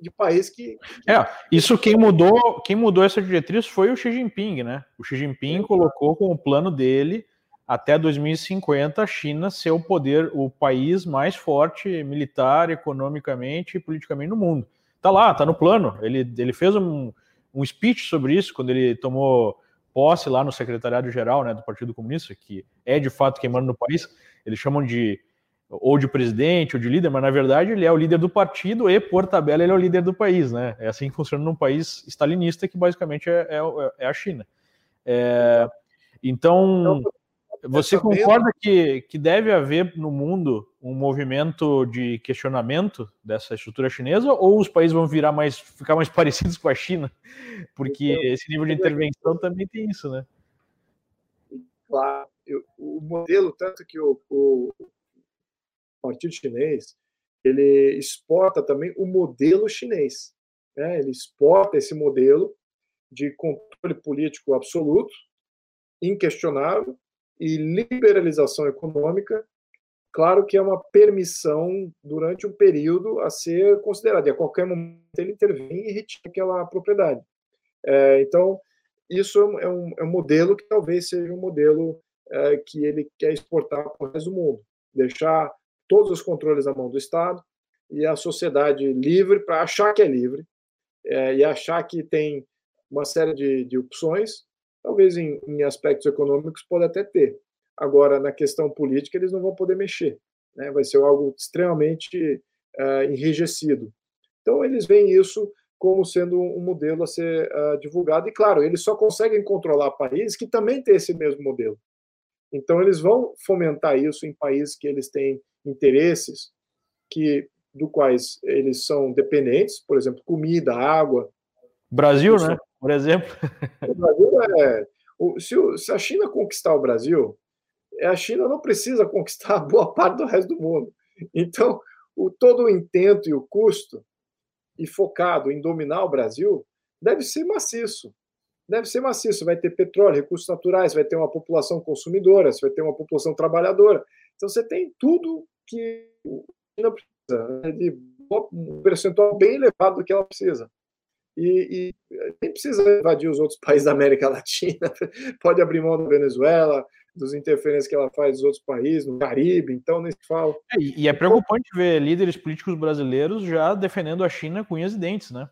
de país que, que, É, isso quem mudou, quem mudou essa diretriz foi o Xi Jinping, né? O Xi Jinping colocou como plano dele até 2050 a China ser o poder, o país mais forte militar, economicamente e politicamente no mundo. Tá lá, tá no plano. Ele, ele fez um, um speech sobre isso quando ele tomou posse lá no secretariado geral, né, do Partido Comunista, que é de fato quem manda no país. Eles chamam de ou de presidente ou de líder, mas na verdade ele é o líder do partido e, por tabela, ele é o líder do país, né? É assim que funciona num país stalinista, que basicamente é, é, é a China. É, então, você concorda que, que deve haver no mundo um movimento de questionamento dessa estrutura chinesa ou os países vão virar mais, ficar mais parecidos com a China? Porque então, esse nível de intervenção também tem isso, né? Claro, o modelo, tanto que o, o Partido Chinês, ele exporta também o modelo chinês. Né? Ele exporta esse modelo de controle político absoluto, inquestionável, e liberalização econômica, claro que é uma permissão durante um período a ser considerada. E a qualquer momento ele intervém e retira aquela propriedade. É, então, isso é um, é um modelo que talvez seja um modelo é, que ele quer exportar para o resto do mundo. Deixar todos os controles na mão do Estado e a sociedade livre para achar que é livre é, e achar que tem uma série de, de opções, talvez em, em, aspectos econômicos pode até ter. Agora, na questão política, eles não vão poder mexer. Né? Vai ser algo extremamente uh, enrijecido. Então, eles veem isso como sendo um modelo a ser uh, divulgado. E, claro, eles só conseguem controlar países que também têm esse mesmo modelo. Então, eles vão fomentar isso em países que eles têm interesses que do quais eles são dependentes, por exemplo, comida, água. Brasil, né? Por exemplo. O Brasil é. Se, se a China conquistar o Brasil, é, a China não precisa conquistar boa parte do resto do mundo. Então, o, todo o intento e o custo, e focado em dominar o Brasil, deve ser maciço. Deve ser maciço. Vai ter petróleo, recursos naturais, vai ter uma população consumidora, vai ter uma população trabalhadora. Então, você tem tudo que a China precisa, né, de um percentual bem elevado do que ela precisa. E, e, nem precisa invadir os outros países da América Latina, pode abrir mão da Venezuela, dos interferências que ela faz nos outros países, no Caribe, então nem se fala. É, e é preocupante ver líderes políticos brasileiros já defendendo a China com unhas e dentes, né?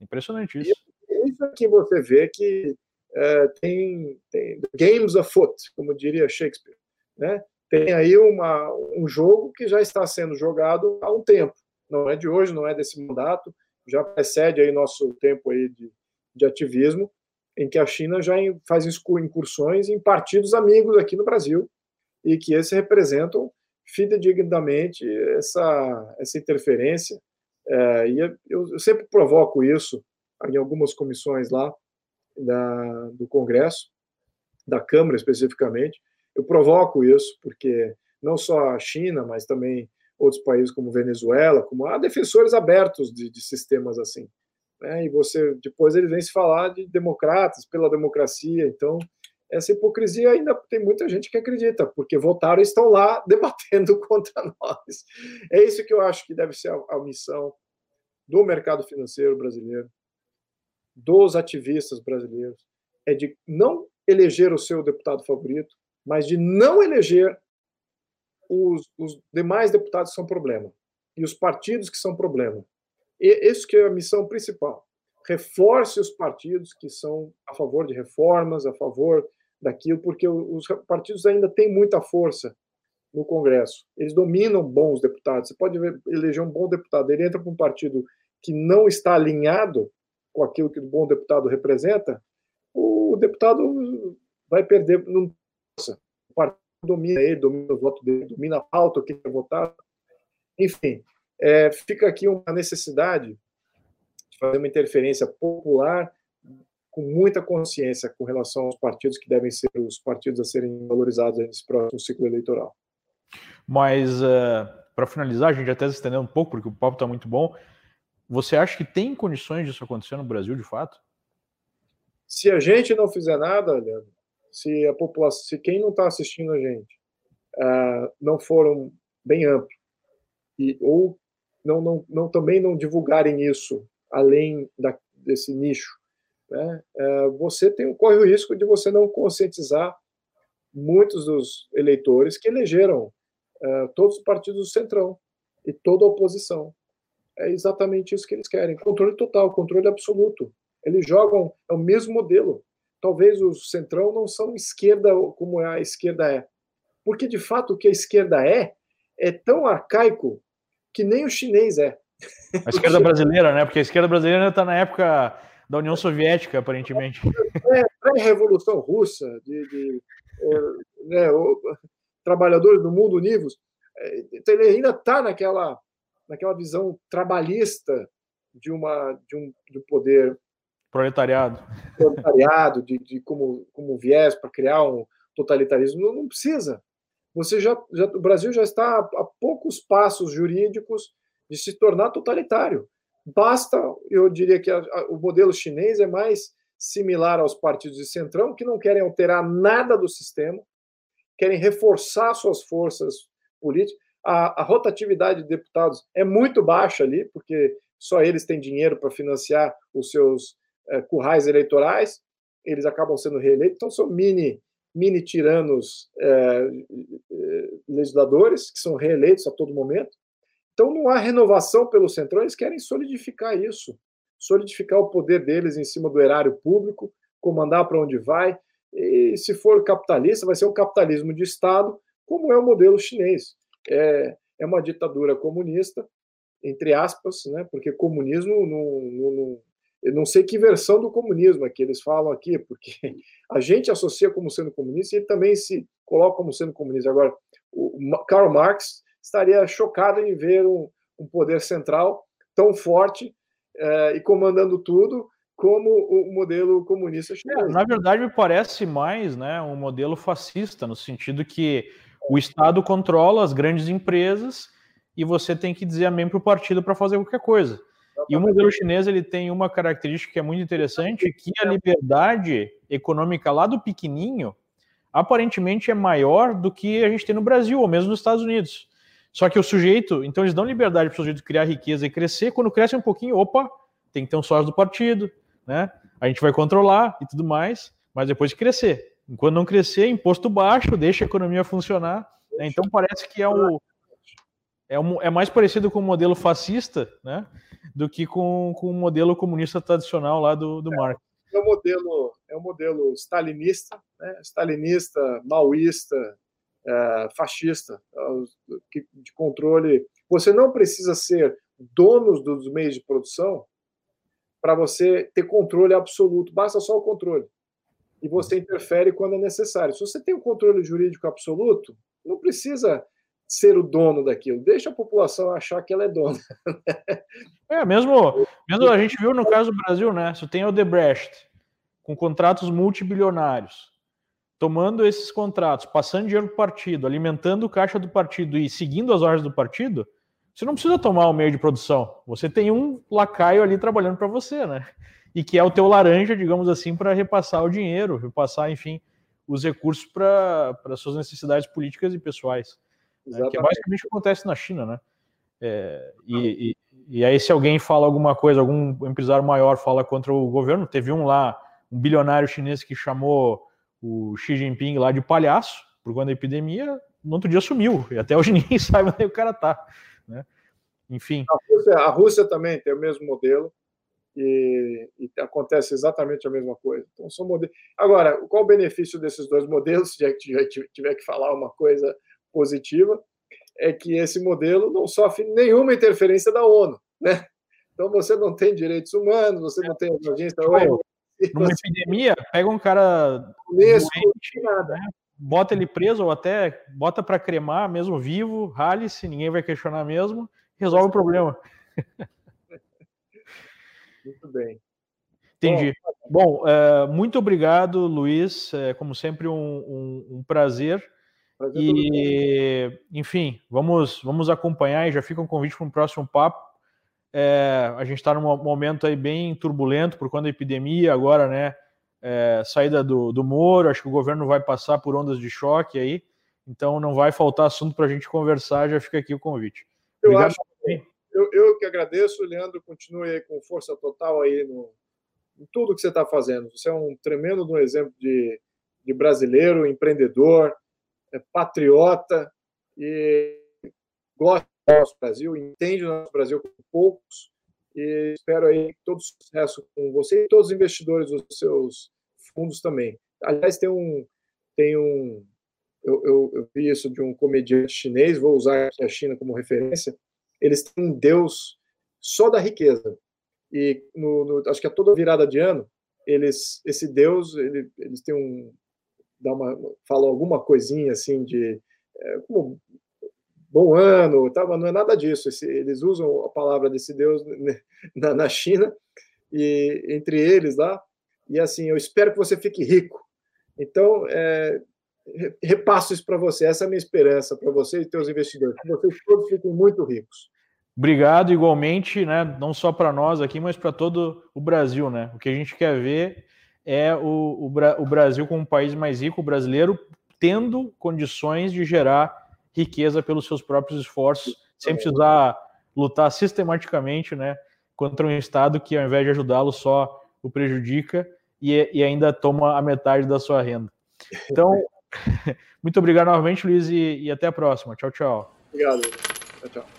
Impressionante isso. E isso aqui você vê que é, tem, tem games afoot, como diria Shakespeare, né? tem aí uma, um jogo que já está sendo jogado há um tempo. Não é de hoje, não é desse mandato, já precede aí nosso tempo aí de, de ativismo, em que a China já faz incursões em partidos amigos aqui no Brasil e que esses representam fidedignamente essa, essa interferência. É, e eu, eu, sempre provoco isso em algumas comissões lá da, do Congresso, da Câmara especificamente, eu provoco isso, porque não só a China, mas também outros países como Venezuela, como há defensores abertos de, de sistemas assim. né? e você depois eles vêm se falar de democratas, pela democracia. Então, essa hipocrisia ainda tem muita gente que acredita, porque votaram e estão lá debatendo contra nós. É isso que eu acho que deve ser a, a missão do mercado financeiro brasileiro, dos ativistas brasileiros, é de não eleger o seu deputado favorito, mas de não eleger os, os demais deputados são problema e os partidos que são problema. E isso que é a missão principal. Reforce os partidos que são a favor de reformas, a favor daquilo, porque os partidos ainda têm muita força no Congresso. Eles dominam bons deputados. Você pode eleger um bom deputado, ele entra para um partido que não está alinhado com aquilo que o bom deputado representa, o deputado vai perder. Não, o partido domina ele, domina o voto dele, domina a pauta que quer votar. Enfim, é, fica aqui uma necessidade de fazer uma interferência popular com muita consciência com relação aos partidos que devem ser os partidos a serem valorizados nesse próximo ciclo eleitoral. Mas, uh, para finalizar, a gente até se estendeu um pouco, porque o papo está muito bom. Você acha que tem condições disso acontecer no Brasil, de fato? Se a gente não fizer nada, Leandro, se a população, se quem não está assistindo a gente uh, não for bem amplo e ou não, não, não também não divulgarem isso além da, desse nicho, né, uh, você tem corre o risco de você não conscientizar muitos dos eleitores que elegeram uh, todos os partidos do centrão e toda a oposição. É exatamente isso que eles querem: controle total, controle absoluto. Eles jogam é o mesmo modelo talvez o centrão não são esquerda como a esquerda é. Porque, de fato, o que a esquerda é, é tão arcaico que nem o chinês é. A esquerda brasileira, né? Porque a esquerda brasileira está na época da União Soviética, aparentemente. É, pré-revolução russa, de, de é, né, o, trabalhadores do mundo univos. É, então ele ainda está naquela, naquela visão trabalhista de, uma, de, um, de um poder Proletariado. Proletariado, de, de como, como viés para criar um totalitarismo. Não, não precisa. Você já, já, o Brasil já está a, a poucos passos jurídicos de se tornar totalitário. Basta, eu diria que a, a, o modelo chinês é mais similar aos partidos de centrão, que não querem alterar nada do sistema, querem reforçar suas forças políticas. A, a, rotatividade de deputados é muito baixa ali, porque só eles têm dinheiro para financiar os seus é, currais eleitorais, eles acabam sendo reeleitos, então são mini, mini tiranos é, legisladores que são reeleitos a todo momento. Então não há renovação pelo Centrão, eles querem solidificar isso, solidificar o poder deles em cima do erário público, comandar para onde vai. E se for capitalista, vai ser um capitalismo de Estado, como é o modelo chinês. É, é uma ditadura comunista, entre aspas, né, porque comunismo não, não, eu não sei que versão do comunismo é que eles falam aqui, porque a gente associa como sendo comunista e ele também se coloca como sendo comunista. Agora, o Karl Marx estaria chocado em ver um, um poder central tão forte eh, e comandando tudo como o modelo comunista chinês. É, na verdade, me parece mais né, um modelo fascista, no sentido que o Estado controla as grandes empresas e você tem que dizer amém para o partido para fazer qualquer coisa. E o modelo chinês ele tem uma característica que é muito interessante, que a liberdade econômica lá do pequenininho aparentemente é maior do que a gente tem no Brasil, ou mesmo nos Estados Unidos. Só que o sujeito, então eles dão liberdade para o sujeito criar riqueza e crescer, quando cresce um pouquinho, opa, tem que ter um sócio do partido, né? A gente vai controlar e tudo mais, mas depois de crescer. Enquanto não crescer, imposto baixo, deixa a economia funcionar. Né? Então parece que é o, é, um, é mais parecido com o modelo fascista, né? Do que com, com o modelo comunista tradicional lá do, do é, Marx. É um modelo, é um modelo stalinista, né? stalinista, maoísta, é, fascista, é, de controle. Você não precisa ser dono dos meios de produção para você ter controle absoluto, basta só o controle. E você interfere quando é necessário. Se você tem o controle jurídico absoluto, não precisa ser o dono daquilo. Deixa a população achar que ela é dona. é, mesmo, mesmo a gente viu no caso do Brasil, né? Você tem o Debrecht com contratos multibilionários, tomando esses contratos, passando dinheiro para o partido, alimentando o caixa do partido e seguindo as ordens do partido, você não precisa tomar o meio de produção. Você tem um lacaio ali trabalhando para você, né? E que é o teu laranja, digamos assim, para repassar o dinheiro, repassar, enfim, os recursos para suas necessidades políticas e pessoais. Né? Que é basicamente o que acontece na China, né? É, e, e, e, aí, se alguém fala alguma coisa, algum empresário maior fala contra o governo, teve um lá, um bilionário chinês que chamou o Xi Jinping lá de palhaço por conta da epidemia, no outro dia sumiu, e até hoje ninguém sabe onde o cara tá, né? Enfim. A Rússia, a Rússia também tem o mesmo modelo, e, e, acontece exatamente a mesma coisa. Então, são modelos. Agora, qual o benefício desses dois modelos, se tiver, tiver que falar uma coisa positiva, é que esse modelo não sofre nenhuma interferência da ONU, né? Então você não tem direitos humanos, você não tem agência ONU. Numa epidemia, pega um cara Unesco, doente, nada. Né? bota ele preso ou até bota para cremar, mesmo vivo, rale-se, ninguém vai questionar mesmo, resolve o problema. Muito bem. Entendi. Bom, Bom é, muito obrigado, Luiz. É, como sempre, um, um, um prazer. Prazer. E, enfim, vamos, vamos acompanhar e já fica um convite para um próximo papo. É, a gente está num momento aí bem turbulento por conta da epidemia, agora, né? É, saída do, do Moro, acho que o governo vai passar por ondas de choque aí, então não vai faltar assunto para a gente conversar, já fica aqui o convite. Obrigado. Eu acho eu, eu que agradeço, Leandro, continue aí com força total aí no, em tudo que você está fazendo. Você é um tremendo um exemplo de, de brasileiro, empreendedor, é patriota e gosta do nosso Brasil, entende o nosso Brasil com poucos e espero aí todo sucesso com você e todos os investidores dos seus fundos também. Aliás, tem um tem um eu, eu, eu vi isso de um comediante chinês, vou usar a China como referência, eles têm um Deus só da riqueza. E no, no, acho que a toda virada de ano, eles, esse Deus, ele, eles têm um, dá uma, falam alguma coisinha assim de é, como bom ano, tá, mas não é nada disso. Eles usam a palavra desse Deus na, na China e entre eles lá. E assim, eu espero que você fique rico. Então, é, repasso isso para você. Essa é a minha esperança para você e seus investidores. Que vocês todos fiquem muito ricos. Obrigado igualmente, né? Não só para nós aqui, mas para todo o Brasil, né? O que a gente quer ver é o, o, o Brasil como um país mais rico, o brasileiro tendo condições de gerar riqueza pelos seus próprios esforços, sem precisar lutar sistematicamente, né? Contra um Estado que, ao invés de ajudá-lo, só o prejudica e, e ainda toma a metade da sua renda. Então, Muito obrigado novamente, Luiz, e, e até a próxima. Tchau, tchau. Obrigado. Tchau, tchau.